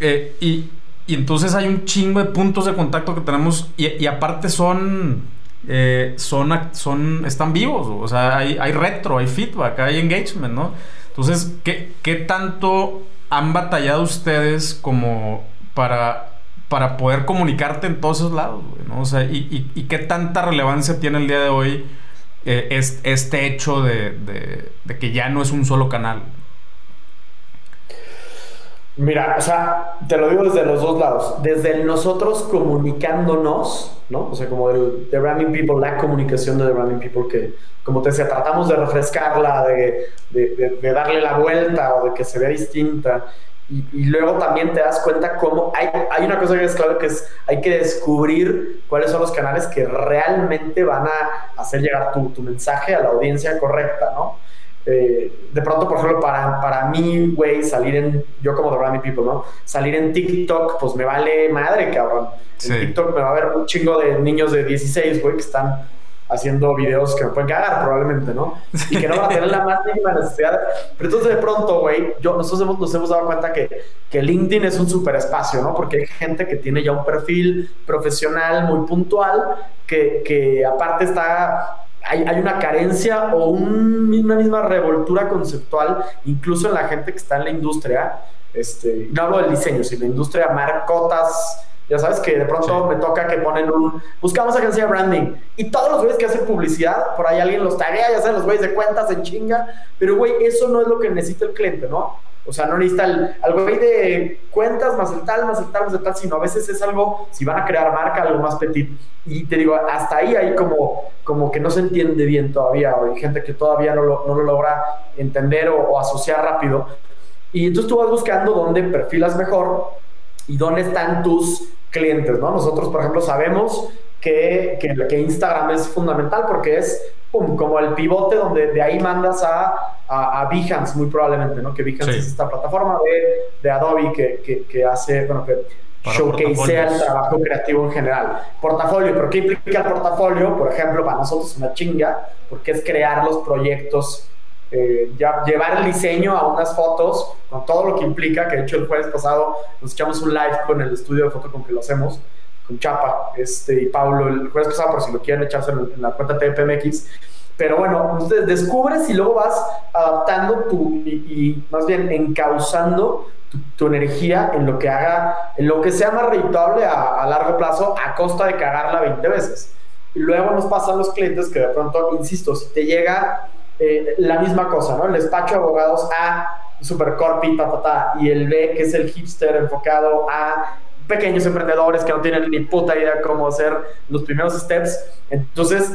Eh, y, entonces hay un chingo de puntos de contacto que tenemos y, aparte son, eh, son, están vivos, o sea, hay, retro, hay feedback, hay engagement, ¿no? Entonces, ¿qué, ¿qué tanto han batallado ustedes como para, para poder comunicarte en todos esos lados, ¿no? O sea, y, qué tanta relevancia tiene el día de hoy este hecho de, de que ya no es un solo canal? Mira, o sea, te lo digo desde los dos lados. Desde nosotros comunicándonos, ¿no? O sea, como el The People, la comunicación de The Ramming People, que, como te decía, tratamos de refrescarla, de, de, darle la vuelta o de que se vea distinta. Y, luego también te das cuenta cómo hay, hay una cosa que es clave que es hay que descubrir cuáles son los canales que realmente van a hacer llegar tu, tu mensaje a la audiencia correcta, ¿no? Eh, de pronto, por ejemplo, para, para mí, güey, salir en, yo como The Rami People, ¿no? Salir en TikTok, pues me vale madre, cabrón. En TikTok me va a ver un chingo de niños de 16, güey, que están haciendo videos que me pueden cagar probablemente, ¿no? Y que no van a tener la más mínima necesidad. Pero entonces de pronto, güey, yo, nosotros hemos, nos hemos dado cuenta que, que LinkedIn es un super espacio, ¿no? Porque hay gente que tiene ya un perfil profesional muy puntual, que, que aparte está hay, hay, una carencia o una misma revoltura conceptual, incluso en la gente que está en la industria. Este, no hablo del diseño, sino la industria marcotas. Ya sabes que de pronto me toca que ponen un. Buscamos agencia de branding. Y todos los güeyes que hacen publicidad, por ahí alguien los taguea, ya saben, los güeyes de cuentas en chinga. Pero, güey, eso no es lo que necesita el cliente, ¿no? O sea, no necesita el, algo ahí de cuentas más el tal, más el tal, más el tal, sino a veces es algo, si van a crear marca, algo más petit. Y te digo, hasta ahí hay como, como que no se entiende bien todavía, o hay gente que todavía no lo, no lo logra entender o, asociar rápido. Y entonces tú vas buscando dónde perfilas mejor y dónde están tus clientes, ¿no? Nosotros, por ejemplo, sabemos que, que, que Instagram es fundamental porque es como el pivote donde de ahí mandas a, a, a Behance, muy probablemente, ¿no? Que Behance es esta plataforma de, de Adobe que, que, hace, bueno, que showcasea el trabajo creativo en general. Portafolio, ¿pero qué implica el portafolio? Por ejemplo, para nosotros es una chinga, porque es crear los proyectos, eh, ya, llevar el diseño a unas fotos, con todo lo que implica, que de hecho el jueves pasado nos echamos un live con el estudio de foto con que lo hacemos con Chapa este, y Pablo el jueves pasado, por si lo quieren echarse en, la cuenta TPMX. Pero bueno, descubres y luego vas adaptando tu, y, más bien encauzando tu, energía en lo que haga, en lo que sea más rentable a, largo plazo a costa de cagarla 20 veces. Y luego nos pasan los clientes que de pronto, insisto, si te llega eh, la misma cosa, ¿no? El despacho de abogados A, super corpi, ta, ta, ta, y el B, que es el hipster enfocado a pequeños emprendedores que no tienen ni puta idea cómo hacer los primeros steps. Entonces,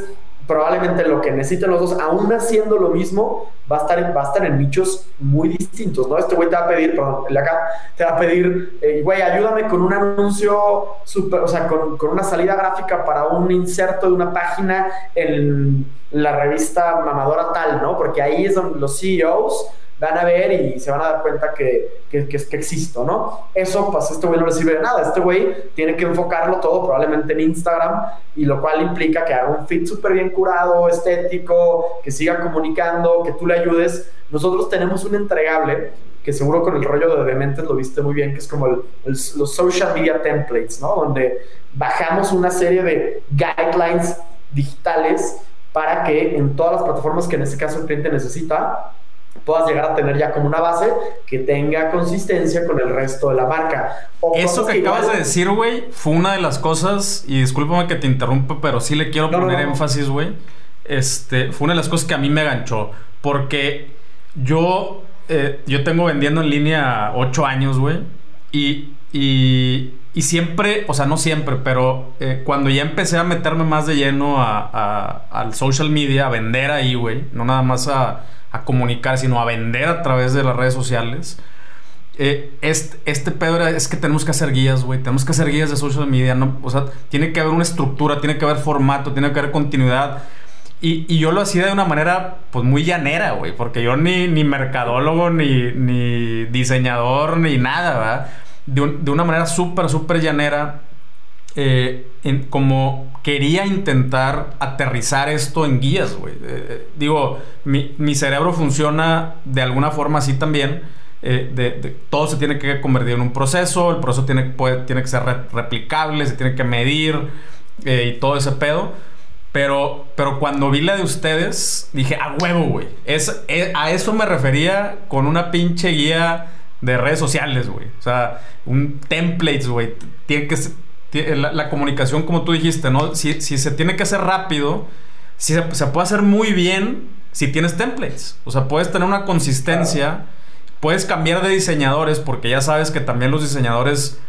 probablemente lo que necesiten los dos, aún haciendo lo mismo, va a estar en, va a estar en nichos muy distintos, ¿no? Este güey te va a pedir, perdón, el acá te va a pedir, eh, güey, ayúdame con un anuncio super, o sea, con, con, una salida gráfica para un inserto de una página en la revista mamadora tal, ¿no? Porque ahí es donde los CEOs van a ver y se van a dar cuenta que, que, que, que existo, ¿no? Eso, pues, este güey no recibe de nada. Este güey tiene que enfocarlo todo probablemente en Instagram, y lo cual implica que haga un feed súper bien curado, estético, que siga comunicando, que tú le ayudes. Nosotros tenemos un entregable que seguro con el rollo de Dementes lo viste muy bien, que es como los social media templates, ¿no? Donde bajamos una serie de guidelines digitales para que en todas las plataformas que en este caso el cliente necesita, puedas llegar a tener ya como una base que tenga consistencia con el resto de la marca. Eso que, acabas de decir, güey, fue una de las cosas, y discúlpame que te interrumpa, pero sí le quiero poner énfasis, güey. Este, fue una de las cosas que a mí me ganchó, porque yo, eh, yo tengo vendiendo en línea ocho años, güey, y, y, y, siempre, o sea, no siempre, pero eh, cuando ya empecé a meterme más de lleno a, al social media, a vender ahí, güey, no nada más a a comunicar, sino a vender a través de las redes sociales. Eh, este, este pedo es que tenemos que hacer guías, güey. Tenemos que hacer guías de social media. ¿no? O sea, tiene que haber una estructura, tiene que haber formato, tiene que haber continuidad. Y, y yo lo hacía de una manera, pues muy llanera, güey. Porque yo ni, ni mercadólogo, ni, ni diseñador, ni nada, ¿verdad? De, de una manera súper, súper llanera. Eh, como quería intentar aterrizar esto en guías, güey. Eh, eh, digo, mi, cerebro funciona de alguna forma así también. de, todo se tiene que convertir en un proceso, el proceso tiene, tiene que ser replicable, se tiene que medir y todo ese pedo. Pero, pero cuando vi la de ustedes, dije, a huevo, güey. Es, a eso me refería con una pinche guía de redes sociales, güey. O sea, un templates, güey. Tiene que la, comunicación, como tú dijiste, ¿no? Si, se tiene que hacer rápido, si se, puede hacer muy bien si tienes templates. O sea, puedes tener una consistencia. Puedes cambiar de diseñadores, porque ya sabes que también los diseñadores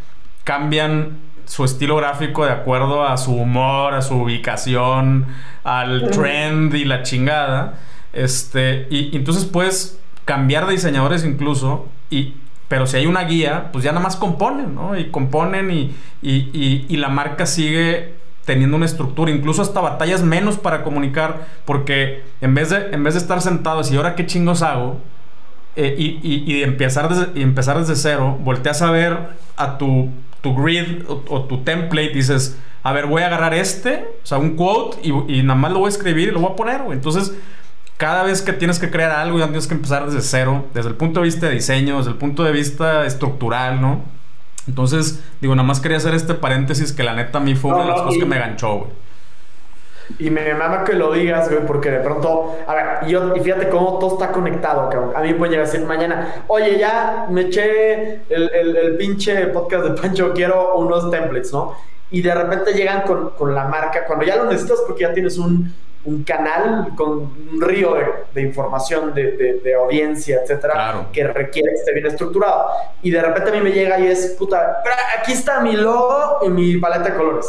cambian su estilo gráfico de acuerdo a su humor, a su ubicación, al trend y la chingada. Este, y, entonces puedes cambiar de diseñadores incluso, y, pero si hay una guía, pues ya nada más componen, ¿no? Y componen y, y la marca sigue teniendo una estructura, incluso hasta batallas menos para comunicar, porque en vez de, en vez de estar sentados y ahora qué chingos hago, eh, y, y, empezar desde, y empezar desde cero, volteas a ver a tu tu grid o, tu template, dices, a ver, voy a agarrar este, o sea, un quote, y, nada más lo voy a escribir y lo voy a poner, Entonces, cada vez que tienes que crear algo, ya tienes que empezar desde cero, desde el punto de vista de diseño, desde el punto de vista estructural, ¿no? Entonces, digo, nada más quería hacer este paréntesis que la neta a mí fue una de las cosas que me ganchó, güey. Y me mama que lo digas, güey, porque de pronto, a ver, y, yo, y fíjate cómo todo está conectado, cabrón. A mí puede llegar a decir mañana, oye, ya me eché el, el, pinche podcast de Pancho, quiero unos templates, ¿no? Y de repente llegan con, con la marca, cuando ya lo necesitas porque ya tienes un, un canal con un río de, de información, de, de, audiencia, etcétera, que requiere que esté bien estructurado. Y de repente a mí me llega y es, puta, aquí está mi logo y mi paleta de colores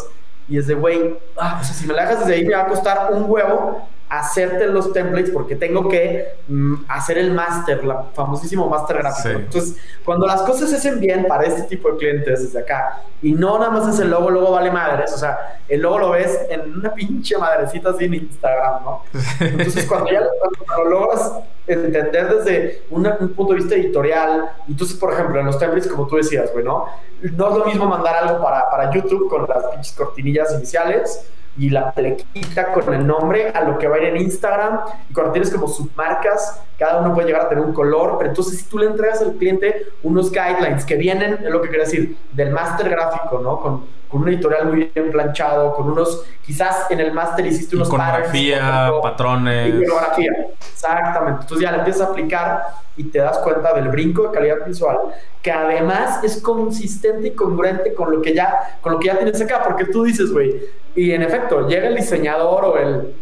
y es de, güey, ah, o sea, si me la dejas desde ahí me va a costar un huevo hacerte los templates porque tengo que mm, hacer el máster, la famosísimo máster gráfico. Entonces, cuando las cosas se hacen bien para este tipo de clientes desde acá y no nada más es el logo, luego vale madres, o sea, el logo lo ves en una pinche madrecita así en Instagram, ¿no? Entonces, cuando ya lo logras entender desde un punto de vista editorial, entonces, por ejemplo, en los templates, como tú decías, güey, ¿no? No es lo mismo mandar algo para, para YouTube con las pinches cortinillas iniciales y la plequita con el nombre a lo que va a ir en Instagram. Y cuando tienes como submarcas, cada uno puede llegar a tener un color, pero entonces si tú le entregas al cliente unos guidelines que vienen, es lo que quiero decir, del máster gráfico, ¿no? Con, con un editorial muy bien planchado, con unos, quizás en el máster hiciste unos Iconografía, patrones. Iconografía, exactamente. Entonces ya le empiezas a aplicar y te das cuenta del brinco de calidad visual, que además es consistente y congruente con lo que ya, con lo que ya tienes acá, porque tú dices, güey, y en efecto, llega el diseñador o el,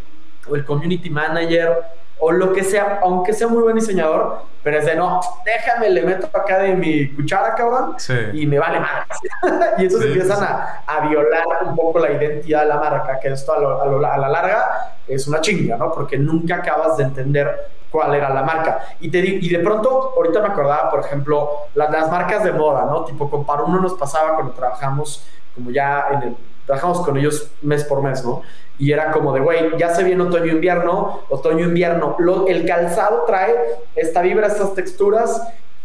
o el community manager o lo que sea, aunque sea muy buen diseñador, pero es de no, déjame, le meto acá de mi cuchara, cabrón, y me vale más. y eso empiezan A, a, violar un poco la identidad de la marca, que esto a, a, la larga es una chinga, ¿no? Porque nunca acabas de entender cuál era la marca. Y, te, y de pronto, ahorita me acordaba, por ejemplo, las, las marcas de moda, ¿no? Tipo, con uno nos pasaba cuando trabajamos como ya en el trabajamos con ellos mes por mes, ¿no? Y era como de, güey, ya se viene otoño-invierno, otoño-invierno. El calzado trae esta vibra, estas texturas,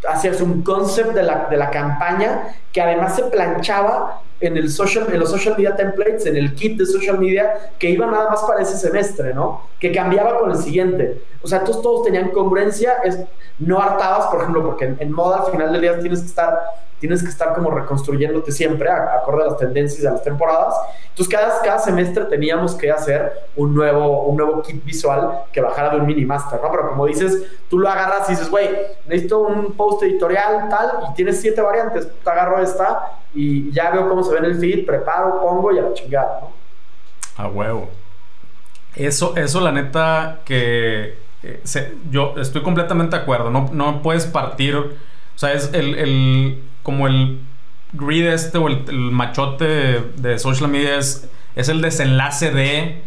hacías un concept de la, de la campaña que además se planchaba en, el social, en los social media templates, en el kit de social media, que iba nada más para ese semestre, ¿no? Que cambiaba con el siguiente. O sea, todos, todos tenían congruencia, es, no hartabas, por ejemplo, porque en, en moda al final del día tienes que estar tienes que estar como reconstruyéndote siempre acorde a las tendencias de las temporadas. Entonces cada, cada semestre teníamos que hacer un nuevo, un nuevo kit visual que bajara de un mini master, ¿no? Pero como dices, tú lo agarras y dices, güey, necesito un post editorial tal y tienes siete variantes, te agarro esta y ya veo cómo se ve en el feed, preparo, pongo y a la chingada, ¿no? A huevo. Eso, eso la neta que eh, yo estoy completamente de acuerdo, no, no puedes partir, o sea, es el como el grid este o el, machote de, social media es, es el desenlace de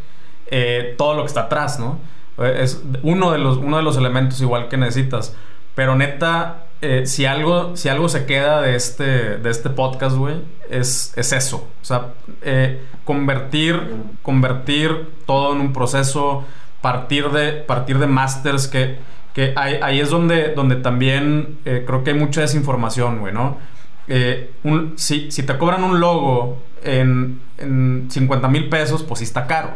eh, todo lo que está atrás, ¿no? Es uno de los, uno de los elementos igual que necesitas. Pero neta, eh, si, algo, si algo se queda de este, de este podcast, güey, es, es eso. O sea, eh, convertir, convertir todo en un proceso, partir de, partir de masters que que ahí, es donde, donde también eh, creo que hay mucha desinformación, güey, ¿no? Eh, si, te cobran un logo en, en 50 mil pesos, pues sí está caro.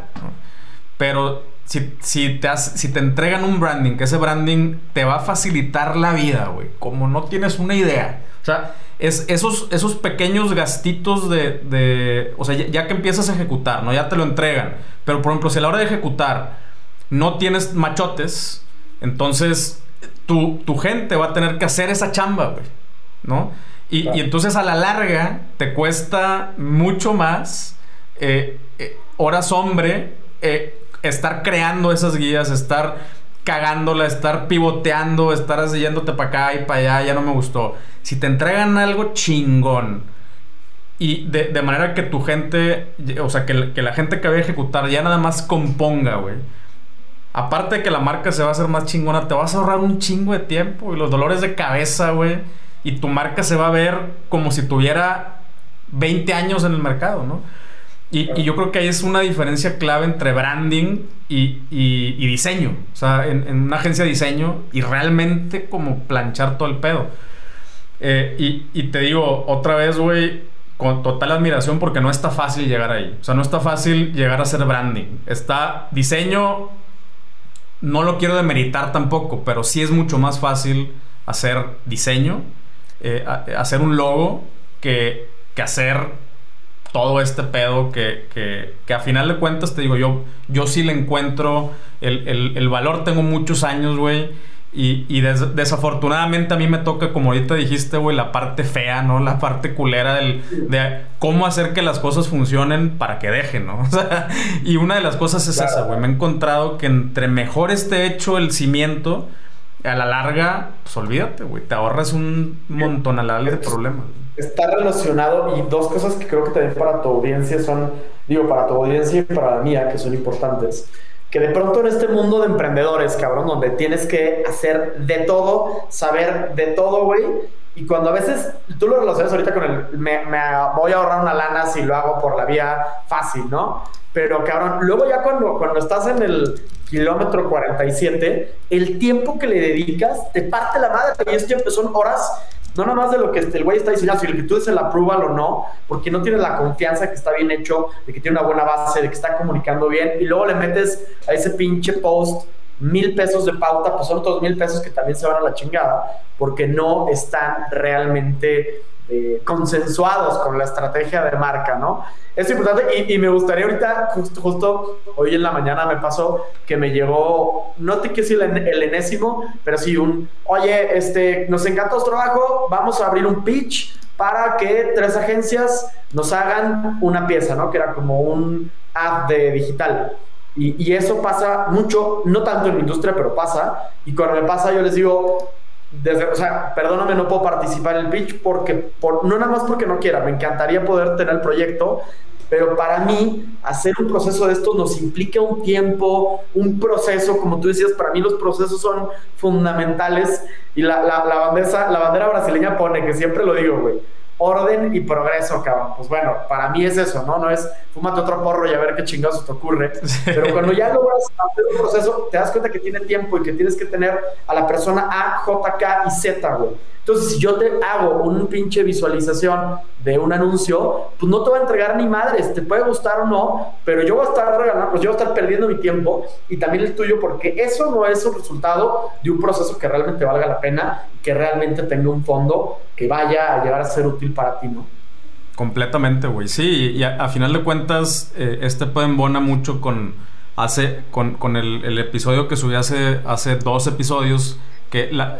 Pero si, si, te si te entregan un branding, que ese branding te va a facilitar la vida, güey, como no tienes una idea. O sea, es esos, esos pequeños gastitos de, o sea, ya, que empiezas a ejecutar, ¿no? Ya te lo entregan. Pero, por ejemplo, si a la hora de ejecutar no tienes machotes, entonces tu, tu gente va a tener que hacer esa chamba, güey, ¿no? Y, entonces a la larga te cuesta mucho más eh, eh, horas hombre eh, estar creando esas guías, estar cagándola, estar pivoteando, estar yéndote para acá y para allá, ya no me gustó. Si te entregan algo chingón y de, manera que tu gente, o sea, que, la gente que va a ejecutar ya nada más componga, güey. Aparte de que la marca se va a hacer más chingona, te vas a ahorrar un chingo de tiempo y los dolores de cabeza, güey. Y tu marca se va a ver como si tuviera 20 años en el mercado, ¿no? Y, yo creo que ahí es una diferencia clave entre branding y, diseño. O sea, en, una agencia de diseño y realmente como planchar todo el pedo. Eh, y, te digo, otra vez, güey, con total admiración porque no está fácil llegar ahí. O sea, no está fácil llegar a ser branding. Está diseño, no lo quiero demeritar tampoco, pero sí es mucho más fácil hacer diseño, eh, hacer un logo que, que hacer todo este pedo que, que, a final de cuentas, te digo, yo, yo sí le encuentro el, valor, tengo muchos años, güey. Y, desafortunadamente a mí me toca, como ahorita dijiste, güey, la parte fea, ¿no? La parte culera del, de cómo hacer que las cosas funcionen para que dejen, ¿no? O sea, y una de las cosas es esa, güey. Me he encontrado que entre mejor esté hecho el cimiento, a la larga, pues olvídate, güey. Te ahorras un montón a la de problemas está relacionado y dos cosas que creo que también para tu audiencia son, digo, para tu audiencia y para la mía, que son importantes. Que de pronto en este mundo de emprendedores, cabrón, donde tienes que hacer de todo, saber de todo, güey, y cuando a veces tú lo relacionas ahorita con el, me, me, voy a ahorrar una lana si lo hago por la vía fácil, ¿no? Pero cabrón, luego ya cuando, cuando estás en el kilómetro 47, el tiempo que le dedicas te parte la madre. Y es son horas no nada más de lo que el güey está diciendo, si lo que tú dices el approval o no, porque no tienes la confianza que está bien hecho, de que tiene una buena base, de que está comunicando bien, y luego le metes a ese pinche post mil pesos de pauta, pues son otros mil pesos que también se van a la chingada, porque no están realmente eh, consensuados con la estrategia de marca, ¿no? Es importante y, me gustaría ahorita, justo, justo, hoy en la mañana me pasó que me llegó, no te quiero decir el, enésimo, pero sí un, oye, este, nos encanta tu trabajo, vamos a abrir un pitch para que tres agencias nos hagan una pieza, ¿no? Que era como un app de digital. Y, y, eso pasa mucho, no tanto en la industria, pero pasa. Y cuando me pasa, yo les digo, desde, o sea, perdóname, no puedo participar en el pitch porque, por, no nada más porque no quiera, me encantaría poder tener el proyecto, pero para mí hacer un proceso de estos nos implica un tiempo, un proceso, como tú decías, para mí los procesos son fundamentales y la, la, la, la bandera brasileña pone, que siempre lo digo, güey, orden y progreso, cabrón. Pues bueno, para mí es eso, ¿no? No es fúmate otro porro y a ver qué chingados te ocurre. Pero cuando ya logras hacer un proceso, te das cuenta que tiene tiempo y que tienes que tener a la persona A, J, K y Z, güey. Entonces, si yo te hago un pinche visualización de un anuncio, pues no te va a entregar ni madres, te puede gustar o no, pero yo voy a estar regalando, pues yo voy a estar perdiendo mi tiempo y también el tuyo, porque eso no es un resultado de un proceso que realmente valga la pena que realmente tenga un fondo que vaya a llegar a ser útil para ti, ¿no? Completamente, güey. Sí, y a, final de cuentas, eh, este puede mucho con, hace, con, el, episodio que subí hace, hace dos episodios, que la,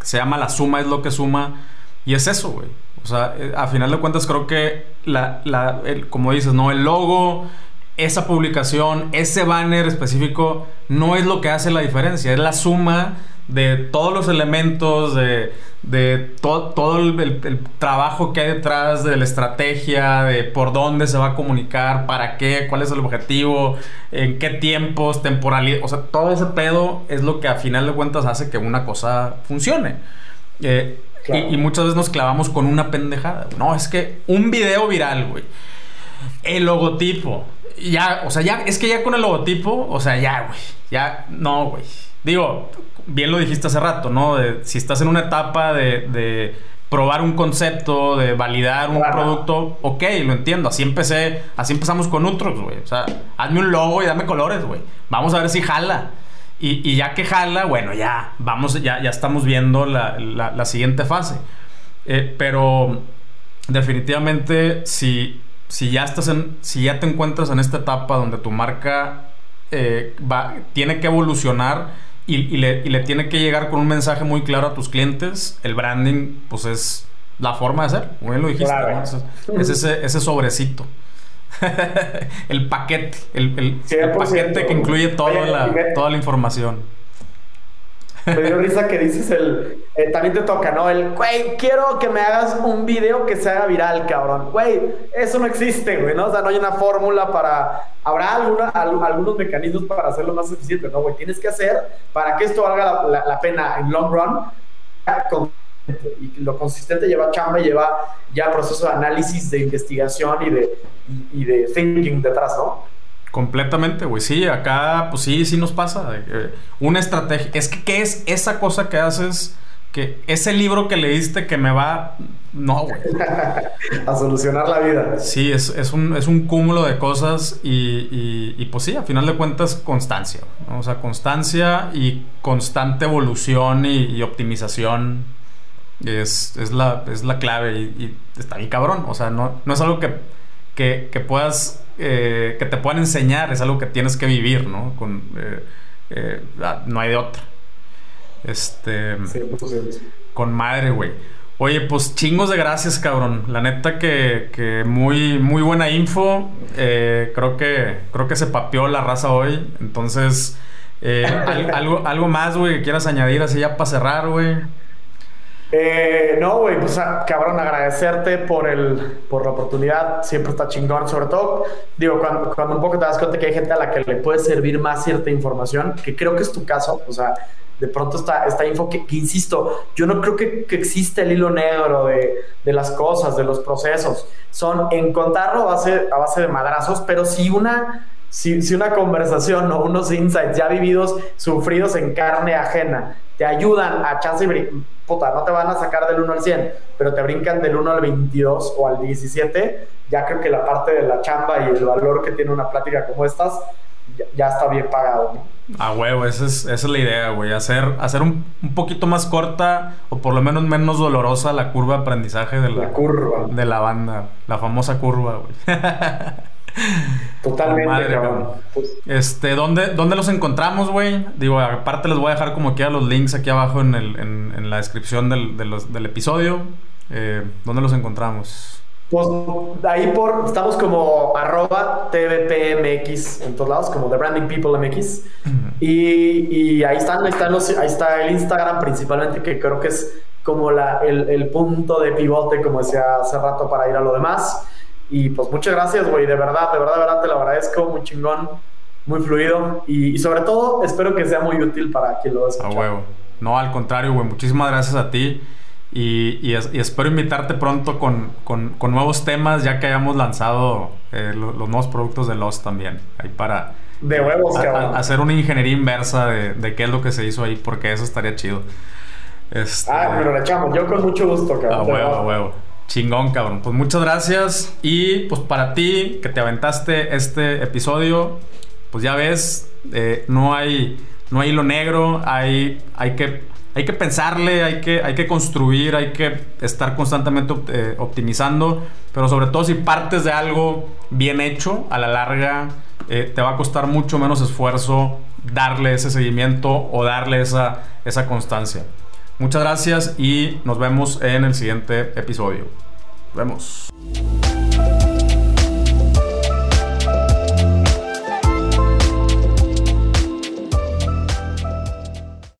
se llama La suma es lo que suma. Y es eso, güey. O sea, eh, a final de cuentas creo que, la, la como dices, ¿no? El logo, esa publicación, ese banner específico, no es lo que hace la diferencia. Es la suma de todos los elementos, de, de todo el, trabajo que hay detrás de la estrategia, de por dónde se va a comunicar, para qué, cuál es el objetivo, en qué tiempos, temporalidad. O sea, todo ese pedo es lo que a final de cuentas hace que una cosa funcione. Eh, y, muchas veces nos clavamos con una pendejada. No, es que un video viral, güey. El logotipo. Ya, o sea, ya, es que ya con el logotipo, o sea, ya, güey. Ya, no, güey. Digo, bien lo dijiste hace rato, ¿no? si estás en una etapa de, probar un concepto, de validar un producto, ok, lo entiendo. Así empecé, así empezamos con otros, güey. O sea, hazme un logo y dame colores, güey. Vamos a ver si jala. Y, ya que jala, bueno, ya, vamos, ya, ya estamos viendo la, siguiente fase. Eh, pero definitivamente, si, si ya estás en, si ya te encuentras en esta etapa donde tu marca eh, va, tiene que evolucionar y, le, tiene que llegar con un mensaje muy claro a tus clientes, el branding, pues es la forma de hacer, como bien lo dijiste, es, ese, ese sobrecito. el paquete, el, paquete que incluye toda, la, toda la información. Me dio risa que dices el. Eh, también te toca, ¿no? El, güey, quiero que me hagas un video que se haga viral, cabrón. Güey, eso no existe, güey, ¿no? O sea, no hay una fórmula para. Habrá alguna, algunos mecanismos para hacerlo más eficiente, ¿no, güey? Tienes que hacer para que esto valga la, pena en long run. Y lo consistente lleva chamba lleva ya proceso de análisis, de investigación y de, y de thinking detrás, ¿no? Completamente, güey. Sí, acá, pues sí, sí nos pasa. una estrategia. Es que, ¿qué es esa cosa que haces? Que ese libro que leíste que me va. No, güey. a solucionar la vida. Sí, es, un, es un cúmulo de cosas y, y, pues sí, a final de cuentas, constancia. O sea, constancia y constante evolución y, optimización es, la, es la clave y, está bien cabrón. O sea, no, no es algo que, que, que puedas eh, que te puedan enseñar, es algo que tienes que vivir, ¿no? Con, eh, eh, ah, no hay de otra. Este. con madre, güey. Oye, pues chingos de gracias, cabrón. La neta que, muy, muy buena info. creo, que, creo que se papeó la raza hoy. Entonces, algo, algo más, güey, que quieras añadir así ya para cerrar, güey. Eh, no, güey, pues ah, cabrón, agradecerte por, el, por la oportunidad, siempre está chingón, sobre todo, digo, cuando, cuando, un poco te das cuenta que hay gente a la que le puede servir más cierta información, que creo que es tu caso, o sea, de pronto está esta info que, insisto, yo no creo que, que existe el hilo negro de, de, las cosas, de los procesos, son encontrarlo a base, a base de madrazos, pero si una si, si, una conversación o unos insights ya vividos, sufridos en carne ajena, te ayudan a chance puta, no te van a sacar del 1 al 100, pero te brincan del 1 al 22 o al 17, ya creo que la parte de la chamba y el valor que tiene una plática como estas ya, está bien pagado. ¿no? Ah, huevo, esa es, esa es la idea, güey. Hacer, hacer un, un, poquito más corta o por lo menos menos dolorosa la curva de aprendizaje de la, curva. De la banda. La famosa curva, güey. Totalmente, pues, Este, ¿dónde, ¿dónde los encontramos, güey? Digo, aparte les voy a dejar como quiera los links aquí abajo en, el, en, la descripción del, del episodio. Eh, ¿Dónde los encontramos? Pues ahí por, estamos como arroba tvpmx en todos lados, como The Branding People MX. y, y, ahí están, ahí están los, ahí está el Instagram principalmente, que creo que es como la, el, el punto de pivote, como decía hace rato, para ir a lo demás. Y pues muchas gracias, güey, de verdad, de verdad, de verdad te lo agradezco, muy chingón, muy fluido y, sobre todo espero que sea muy útil para quien lo escucha. A huevo. No, al contrario, güey, muchísimas gracias a ti. Y, y, espero invitarte pronto con, con, con, nuevos temas, ya que hayamos lanzado eh, los, nuevos productos de Lost también. Ahí para de huevos, hacer una ingeniería inversa de, de, qué es lo que se hizo ahí, porque eso estaría chido. Este... Ah, pero lo echamos. Yo con mucho gusto, cabrón. A huevo, a huevo. Chingón, cabrón. Pues muchas gracias. Y pues para ti que te aventaste este episodio, pues ya ves, eh, no hay no hay hilo negro, hay, hay, que, hay que pensarle, hay que, hay que construir, hay que estar constantemente eh, optimizando, pero sobre todo si partes de algo bien hecho, a la larga eh, te va a costar mucho menos esfuerzo darle ese seguimiento o darle esa, esa constancia. Muchas gracias y nos vemos en el siguiente episodio. Vemos.